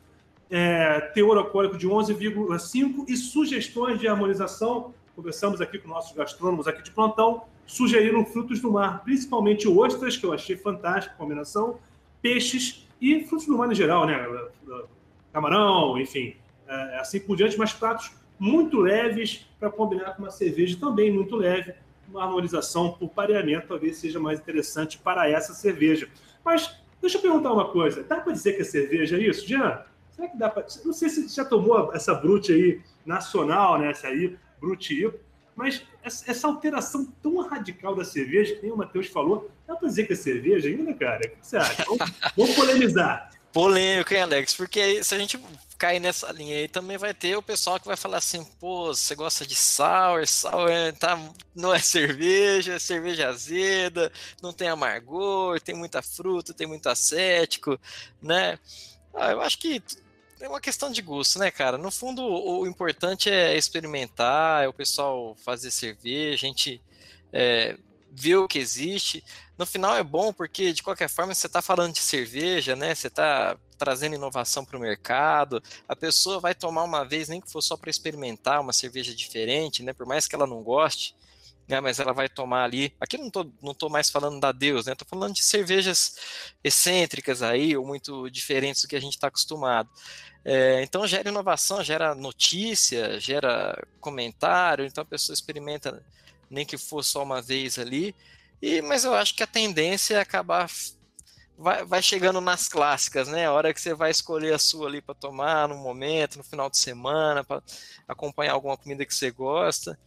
é, teor alcoólico de 11,5 e sugestões de harmonização. Conversamos aqui com nossos gastrônomos aqui de plantão, sugeriram frutos do mar, principalmente ostras, que eu achei fantástica a combinação, peixes e frutos do mar em geral, né? Camarão, enfim, é, assim por diante, mas pratos muito leves para combinar com uma cerveja também muito leve. Uma harmonização por pareamento talvez seja mais interessante para essa cerveja. Mas deixa eu perguntar uma coisa: dá para dizer que a cerveja é isso, Jean? Será que dá para. Não sei se já tomou essa Brute aí nacional, né? Essa aí, Brute mas essa alteração tão radical da cerveja, que nem o Matheus falou, dá para dizer que é cerveja ainda, cara? O que você acha? Vamos, vamos polemizar. Polêmico, hein, Alex? Porque se a gente cair nessa linha aí, também vai ter o pessoal que vai falar assim, pô, você gosta de sour, sour tá, não é cerveja, é cerveja azeda, não tem amargor, tem muita fruta, tem muito acético, né? Ah, eu acho que é uma questão de gosto, né, cara? No fundo, o, importante é experimentar, é o pessoal fazer cerveja, a gente é, ver o que existe. No final é bom porque, de qualquer forma, você está falando de cerveja, né? Você está trazendo inovação para o mercado. A pessoa vai tomar uma vez, nem que for só para experimentar uma cerveja diferente, né? Por mais que ela não goste, né, mas ela vai tomar ali. Aqui não tô, não tô mais falando da Deus, né? Tô falando de cervejas excêntricas aí, ou muito diferentes do que a gente está acostumado. É, então gera inovação, gera notícia, gera comentário, então a pessoa experimenta nem que for só uma vez ali. E, mas eu acho que a tendência é acabar vai, vai chegando nas clássicas, né? A hora que você vai escolher a sua ali para tomar no momento, no final de semana, para acompanhar alguma comida que você gosta.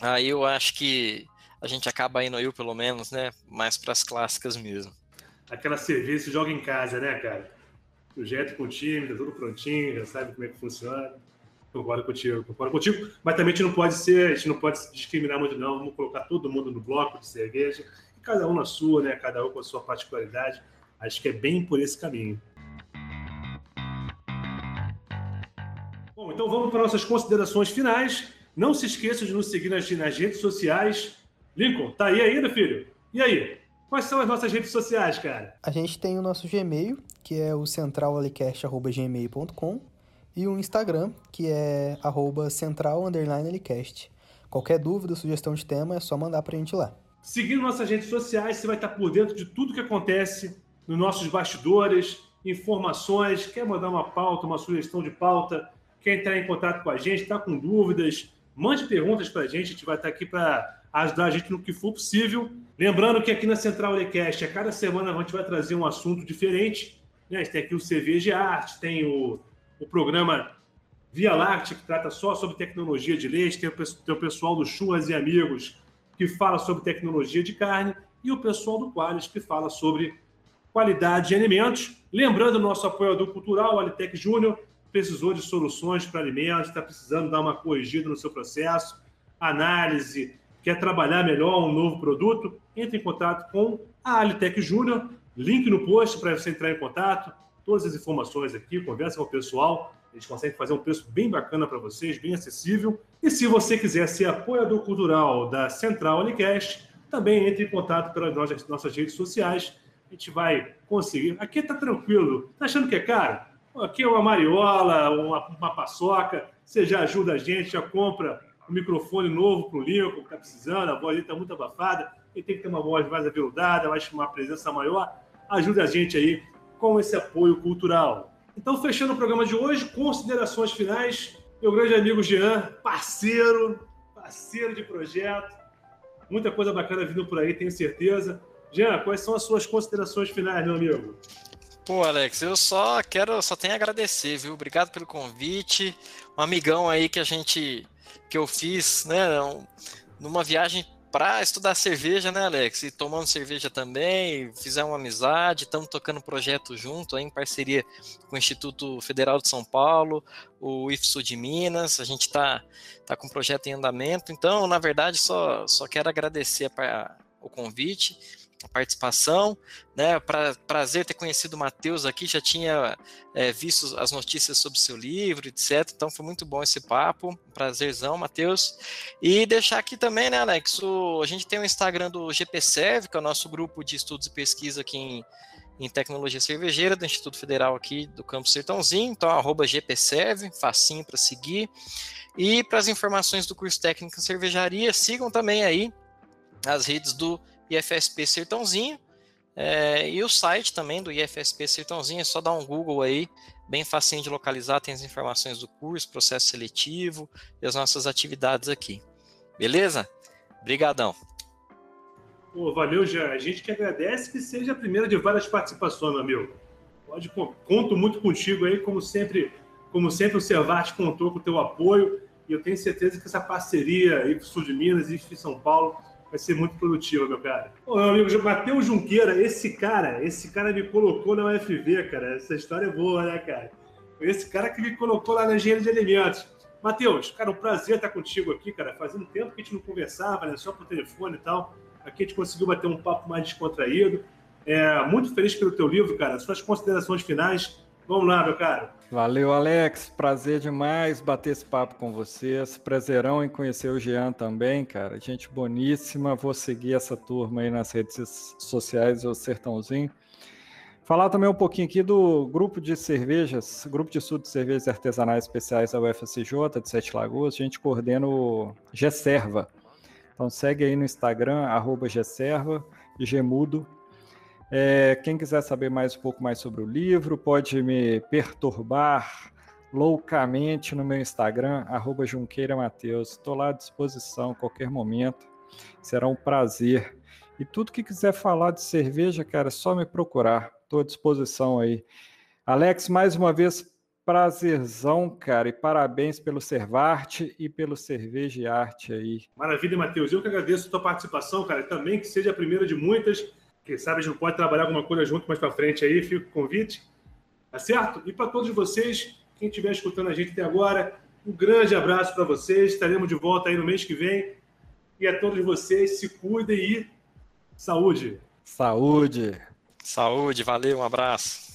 Aí eu acho que a gente acaba indo, eu pelo menos, né? Mais para as clássicas mesmo. Aquela cerveja se joga em casa, né, cara? Projeto com o time, tá tudo prontinho, já sabe como é que funciona. Concordo contigo, concordo contigo. Mas também a gente não pode ser, a gente não pode discriminar muito, não. Vamos colocar todo mundo no bloco de cerveja, cada um na sua, né? Cada um com a sua particularidade. Acho que é bem por esse caminho. Bom, então vamos para nossas considerações finais. Não se esqueça de nos seguir nas, nas redes sociais. Lincoln, tá aí ainda, filho? E aí? Quais são as nossas redes sociais, cara? A gente tem o nosso Gmail, que é o centralalicast.gmail.com e o Instagram, que é arroba central_alicast. Qualquer dúvida, sugestão de tema, é só mandar pra gente lá. Seguindo nossas redes sociais, você vai estar por dentro de tudo que acontece nos nossos bastidores, informações, quer mandar uma pauta, uma sugestão de pauta, quer entrar em contato com a gente, está com dúvidas, Mande perguntas para a gente, a gente vai estar aqui para ajudar a gente no que for possível. Lembrando que aqui na Central Lecast, a cada semana a gente vai trazer um assunto diferente. Né? Tem aqui o Cerveja Arte, tem o, o programa Via Láctea, que trata só sobre tecnologia de leite, tem o, tem o pessoal do Churras e Amigos, que fala sobre tecnologia de carne, e o pessoal do Qualis, que fala sobre qualidade de alimentos. Lembrando, nosso apoiador cultural, Alitec Júnior, precisou de soluções para alimentos, está precisando dar uma corrigida no seu processo, análise, quer trabalhar melhor um novo produto, entre em contato com a Alitec Júnior, link no post para você entrar em contato, todas as informações aqui, conversa com o pessoal, eles conseguem fazer um preço bem bacana para vocês, bem acessível. E se você quiser ser apoiador cultural da Central Unicast, também entre em contato pelas nossas, nossas redes sociais. A gente vai conseguir. Aqui está tranquilo. Tá achando que é caro? Aqui é uma mariola, uma, uma paçoca. Você já ajuda a gente, já compra um microfone novo para o Lincoln, que está precisando. A voz dele está muito abafada. Ele tem que ter uma voz mais aveludada, mais uma presença maior. Ajuda a gente aí com esse apoio cultural. Então, fechando o programa de hoje, considerações finais. Meu grande amigo Jean, parceiro, parceiro de projeto. Muita coisa bacana vindo por aí, tenho certeza. Jean, quais são as suas considerações finais, meu amigo? Pô, Alex, eu só quero, só tenho a agradecer, viu? Obrigado pelo convite. Um amigão aí que a gente, que eu fiz, né, numa viagem para estudar cerveja, né, Alex? E tomando cerveja também, fizemos uma amizade, estamos tocando projeto junto aí, em parceria com o Instituto Federal de São Paulo, o IFSU de Minas, a gente está tá com o projeto em andamento. Então, na verdade, só, só quero agradecer o convite participação, né? Pra, prazer ter conhecido o Matheus aqui, já tinha é, visto as notícias sobre seu livro, etc. Então foi muito bom esse papo, prazerzão, Matheus. E deixar aqui também, né, Alex? O, a gente tem o Instagram do GPServe, que é o nosso grupo de estudos e pesquisa aqui em, em tecnologia cervejeira do Instituto Federal aqui do Campo Sertãozinho, então arroba facinho para seguir. E para as informações do curso técnico em cervejaria, sigam também aí as redes do IFSP Sertãozinho. É, e o site também do IFSP Sertãozinho, é só dar um Google aí, bem facinho de localizar, tem as informações do curso, processo seletivo e as nossas atividades aqui. Beleza? Obrigadão. Pô, valeu, já. A gente que agradece que seja a primeira de várias participações, meu amigo. Pode, conto muito contigo aí, como sempre, como sempre o Servate contou com o teu apoio, e eu tenho certeza que essa parceria aí com o Sul de Minas e São Paulo vai ser muito produtiva, meu cara. Ô, meu amigo Matheus Junqueira, esse cara, esse cara me colocou na UFV, cara. Essa história é boa, né, cara? Esse cara que me colocou lá na engenharia de alimentos. Matheus, cara, um prazer estar contigo aqui, cara. Fazendo tempo que a gente não conversava, né? Só por telefone e tal. Aqui a gente conseguiu bater um papo mais descontraído. É, muito feliz pelo teu livro, cara. Suas considerações finais Vamos lá, meu cara. Valeu, Alex. Prazer demais bater esse papo com vocês. Prazerão em conhecer o Jean também, cara. Gente boníssima. Vou seguir essa turma aí nas redes sociais do Sertãozinho. Falar também um pouquinho aqui do grupo de cervejas, grupo de estudo de cervejas artesanais especiais da UFSJ de Sete Lagoas. A gente coordena o GESERVA. Então segue aí no Instagram, arroba GESERVA, Gemudo, é, quem quiser saber mais um pouco mais sobre o livro, pode me perturbar loucamente no meu Instagram, arroba Junqueira Mateus. Estou lá à disposição qualquer momento. Será um prazer. E tudo que quiser falar de cerveja, cara, é só me procurar. Estou à disposição aí. Alex, mais uma vez, prazerzão, cara, e parabéns pelo Servarte e pelo Cerveja e Arte aí. Maravilha, Matheus. Eu que agradeço a tua participação, cara. Também que seja a primeira de muitas. Quem sabe a gente não pode trabalhar alguma coisa junto mais para frente aí, fica o convite. Tá certo? E para todos vocês, quem estiver escutando a gente até agora, um grande abraço para vocês. Estaremos de volta aí no mês que vem. E a todos vocês, se cuidem e saúde. Saúde. Saúde, valeu, um abraço.